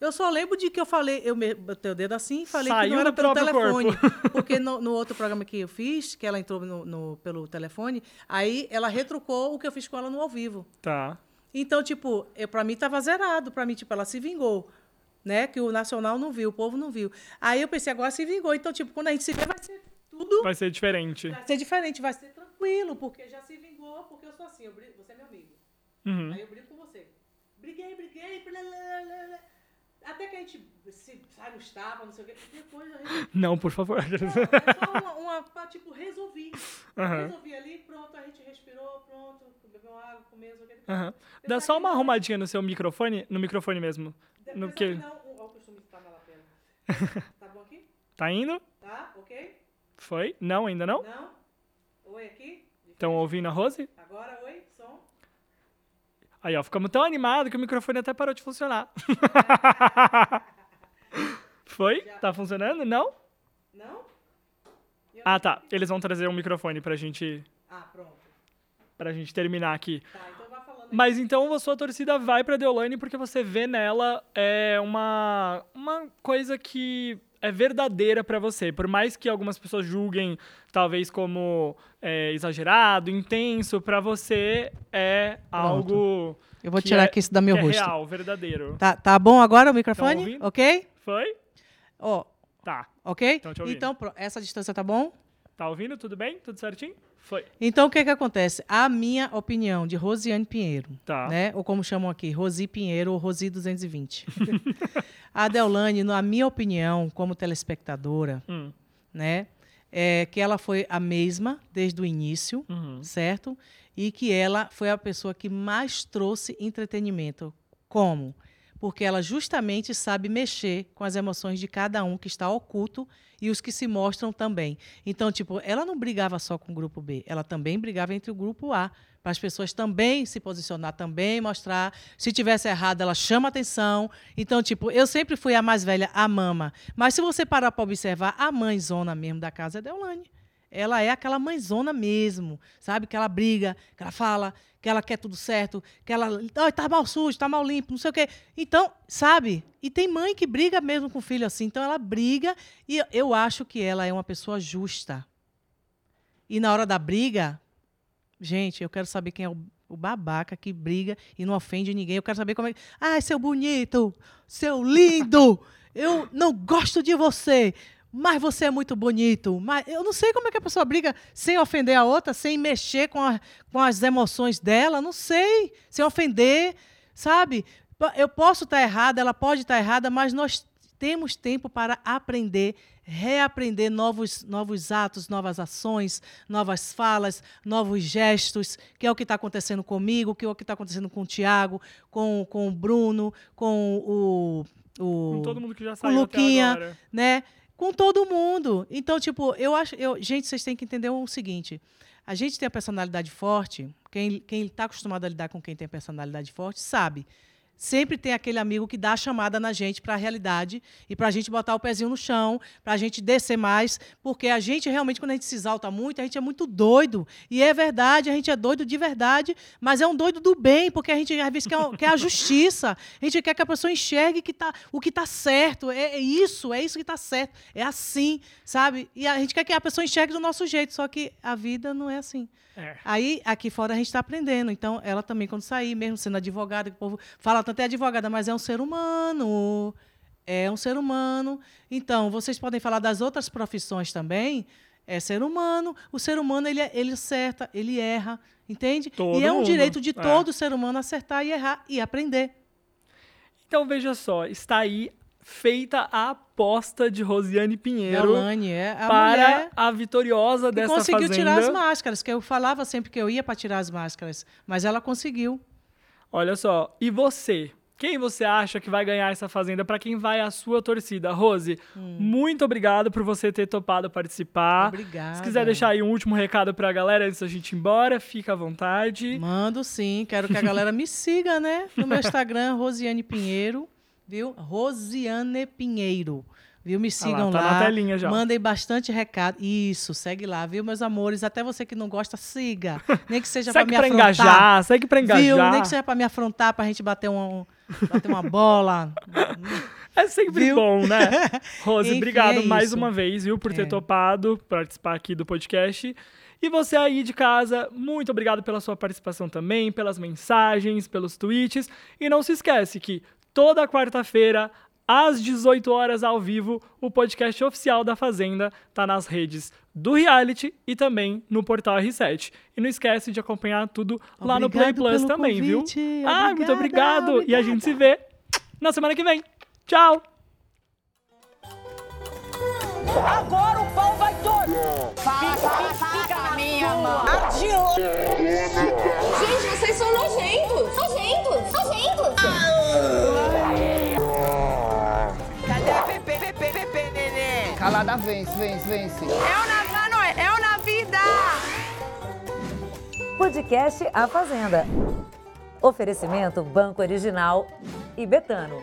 Speaker 6: Eu só lembro de que eu falei, eu botei o dedo assim e falei que
Speaker 5: Saiu
Speaker 6: não era pelo telefone.
Speaker 5: corpo.
Speaker 6: Porque no, no outro programa que eu fiz, que ela entrou no, no- pelo telefone, aí ela retrucou o que eu fiz com ela no ao vivo.
Speaker 5: Tá.
Speaker 6: Então, tipo, eu, pra mim tava zerado. Pra mim, tipo, ela se vingou. Né? Que o nacional não viu, o povo não viu. Aí eu pensei, agora se vingou. Então, tipo, quando a gente se vê, vai ser tudo.
Speaker 5: Vai ser diferente.
Speaker 6: Vai ser diferente, vai ser tranquilo, porque já se vingou, porque eu sou assim, eu brigo, você é meu amigo.
Speaker 5: Uhum.
Speaker 6: Aí eu brigo com você. Briguei, briguei, blá, blá, blá, blá. Até que a gente se sai nos tapas, não sei o quê. Depois a gente.
Speaker 5: Não, por favor.
Speaker 6: Não, é só uma, uma tipo, resolvi.
Speaker 5: Aham.
Speaker 6: Resolvi ali, pronto, a gente respirou, pronto, bebeu uma água, comeu, não sei o quê.
Speaker 5: Dá só uma arrumadinha no seu microfone, no microfone mesmo. No
Speaker 6: Depois
Speaker 5: que?
Speaker 6: aqui Não, o, o costume de estar na lapela. Tá bom aqui?
Speaker 5: Tá indo?
Speaker 6: Tá? Ok?
Speaker 5: Foi? Não, ainda não?
Speaker 6: Não? Oi aqui?
Speaker 5: Estão ouvindo a Rose?
Speaker 6: Agora, oi.
Speaker 5: Aí, ó, ficamos tão animados que o microfone até parou de funcionar. Foi? Tá funcionando? Não?
Speaker 6: Não?
Speaker 5: Ah, tá. Eles vão trazer um microfone pra gente,
Speaker 6: Ah, pronto.
Speaker 5: pra gente terminar aqui.
Speaker 6: Tá, então vai falando.
Speaker 5: Mas então a sua torcida vai pra Deolane porque você vê nela é, uma, uma coisa que é verdadeira pra você. Por mais que algumas pessoas julguem, talvez, como é, exagerado, intenso, pra você é algo.
Speaker 6: Eu vou tirar
Speaker 5: é-
Speaker 6: aqui isso da meu
Speaker 5: que
Speaker 6: rosto.
Speaker 5: É real, verdadeiro.
Speaker 6: Tá, tá bom agora o microfone?
Speaker 5: ouvindo?
Speaker 6: ok?
Speaker 5: Foi?
Speaker 6: Ó,
Speaker 5: Tá.
Speaker 6: ok? Então, pro- essa distância tá bom?
Speaker 5: Tá ouvindo? Tudo bem? Tudo certinho? Foi.
Speaker 6: Então, o que que acontece? A minha opinião de Rosiane Pinheiro,
Speaker 5: Tá.
Speaker 6: né? Ou como chamam aqui, Rosi Pinheiro ou Rosi 220. a Deolane, na minha opinião, como telespectadora,
Speaker 5: Hum.
Speaker 6: né? É que ela foi a mesma desde o início,
Speaker 5: Uhum.
Speaker 6: certo? E que ela foi a pessoa que mais trouxe entretenimento. Como? Porque ela justamente sabe mexer com as emoções de cada um que está oculto e os que se mostram também. Então, tipo, ela não brigava só com o grupo B, ela também brigava entre o grupo A, para as pessoas também se posicionar, também mostrar. Se tivesse errado, ela chama atenção. Então, tipo, eu sempre fui a mais velha, a mama. Mas se você parar para observar, a mãezona mesmo da casa é Deolane. Ela é aquela mãezona mesmo, sabe? Que ela briga, que ela fala, que ela quer tudo certo, que ela. Ai, tá mal sujo, tá mal limpo, não sei o quê. Então, sabe? E tem mãe que briga mesmo com o filho assim. Então, ela briga e eu acho que ela é uma pessoa justa. E na hora da briga, gente, eu quero saber quem é o, o babaca que briga e não ofende ninguém. Eu quero saber como é. Ai, seu bonito, seu lindo, eu não gosto de você mas você é muito bonito. Mas eu não sei como é que a pessoa briga sem ofender a outra, sem mexer com, a- com as emoções dela, não sei, sem ofender, sabe? Eu posso estar errada, ela pode estar errada, mas nós temos tempo para aprender, reaprender novos, novos atos, novas ações, novas falas, novos gestos, que é o que está acontecendo comigo, que é o que está acontecendo com o Tiago, com, com o Bruno, com o. o
Speaker 5: Com todo mundo que já saiu
Speaker 6: Luquinha,
Speaker 5: até agora.
Speaker 6: né? Com todo mundo. Então, tipo, eu acho. Eu, gente, vocês têm que entender o seguinte: a gente tem a personalidade forte. Quem está acostumado a lidar com quem tem personalidade forte sabe. Sempre tem aquele amigo que dá a chamada na gente para a realidade e para a gente botar o pezinho no chão, para a gente descer mais, porque a gente realmente, quando a gente se exalta muito, a gente é muito doido. E é verdade, a gente é doido de verdade, mas é um doido do bem, porque a gente às vezes quer, quer a justiça, a gente quer que a pessoa enxergue que tá, o que está certo. É, é isso, é isso que está certo. É assim, sabe? E a gente quer que a pessoa enxergue do nosso jeito, só que a vida não é assim.
Speaker 5: É.
Speaker 6: Aí, aqui fora, a gente está aprendendo. Então, ela também, quando sair, mesmo sendo advogada, que o povo fala tanto é advogada, mas é um ser humano. É um ser humano. Então, vocês podem falar das outras profissões também. É ser humano. O ser humano, ele, é- ele acerta, ele erra, entende?
Speaker 5: Todo
Speaker 6: e é um
Speaker 5: mundo.
Speaker 6: direito de
Speaker 5: É.
Speaker 6: todo ser humano acertar e errar e aprender.
Speaker 5: Então veja só, está aí feita a aposta de Rosiane Pinheiro
Speaker 6: Deolane é a
Speaker 5: para a vitoriosa dessa
Speaker 6: conseguiu
Speaker 5: fazenda.
Speaker 6: tirar as máscaras, que eu falava sempre que eu ia para tirar as máscaras, mas ela conseguiu.
Speaker 5: Olha só, e você? Quem você acha que vai ganhar essa fazenda? Para quem vai a sua torcida? Rose, muito obrigado por você ter topado participar.
Speaker 6: Obrigada.
Speaker 5: Se quiser deixar aí um último recado pra galera antes da gente ir embora, fica à vontade.
Speaker 6: Mando sim, quero que a galera me siga, né? No meu Instagram, Rosiane Pinheiro, viu? Rosiane Pinheiro. Viu? Me sigam
Speaker 5: tá
Speaker 6: lá.
Speaker 5: na telinha já.
Speaker 6: Mandem bastante recado. Isso, segue lá, viu, meus amores? Até você que não gosta, siga. Nem que seja pra
Speaker 5: Segue
Speaker 6: me
Speaker 5: pra
Speaker 6: afrontar.
Speaker 5: engajar, segue pra engajar.
Speaker 6: Viu? Nem que seja pra me afrontar, pra gente bater, um, bater uma bola.
Speaker 5: É sempre
Speaker 6: Viu?
Speaker 5: bom, né? Rose,
Speaker 6: Enfim,
Speaker 5: obrigado
Speaker 6: é
Speaker 5: mais uma vez, viu, por ter
Speaker 6: É.
Speaker 5: topado participar aqui do podcast. E você aí de casa, muito obrigado pela sua participação também, pelas mensagens, pelos tweets. E não se esquece que toda quarta-feira, às 18 horas ao vivo, o podcast oficial da Fazenda tá nas redes do reality e também no portal R7. E não esquece de acompanhar tudo lá no Play
Speaker 6: Obrigado
Speaker 5: Plus também,
Speaker 6: convite.
Speaker 5: viu? Ah, muito
Speaker 6: Obrigada,
Speaker 5: obrigado. E a gente se vê na semana que vem. Tchau!
Speaker 1: Agora o pau vai todo. Fica, fica na minha mão.
Speaker 3: Gente, vocês são nojentos. Nojentos. Nojentos.
Speaker 1: Cadê
Speaker 2: Calada vence, vence, vence.
Speaker 1: É o na, mano, é o na vida.
Speaker 4: Podcast A Fazenda. Oferecimento Banco Original e Betano.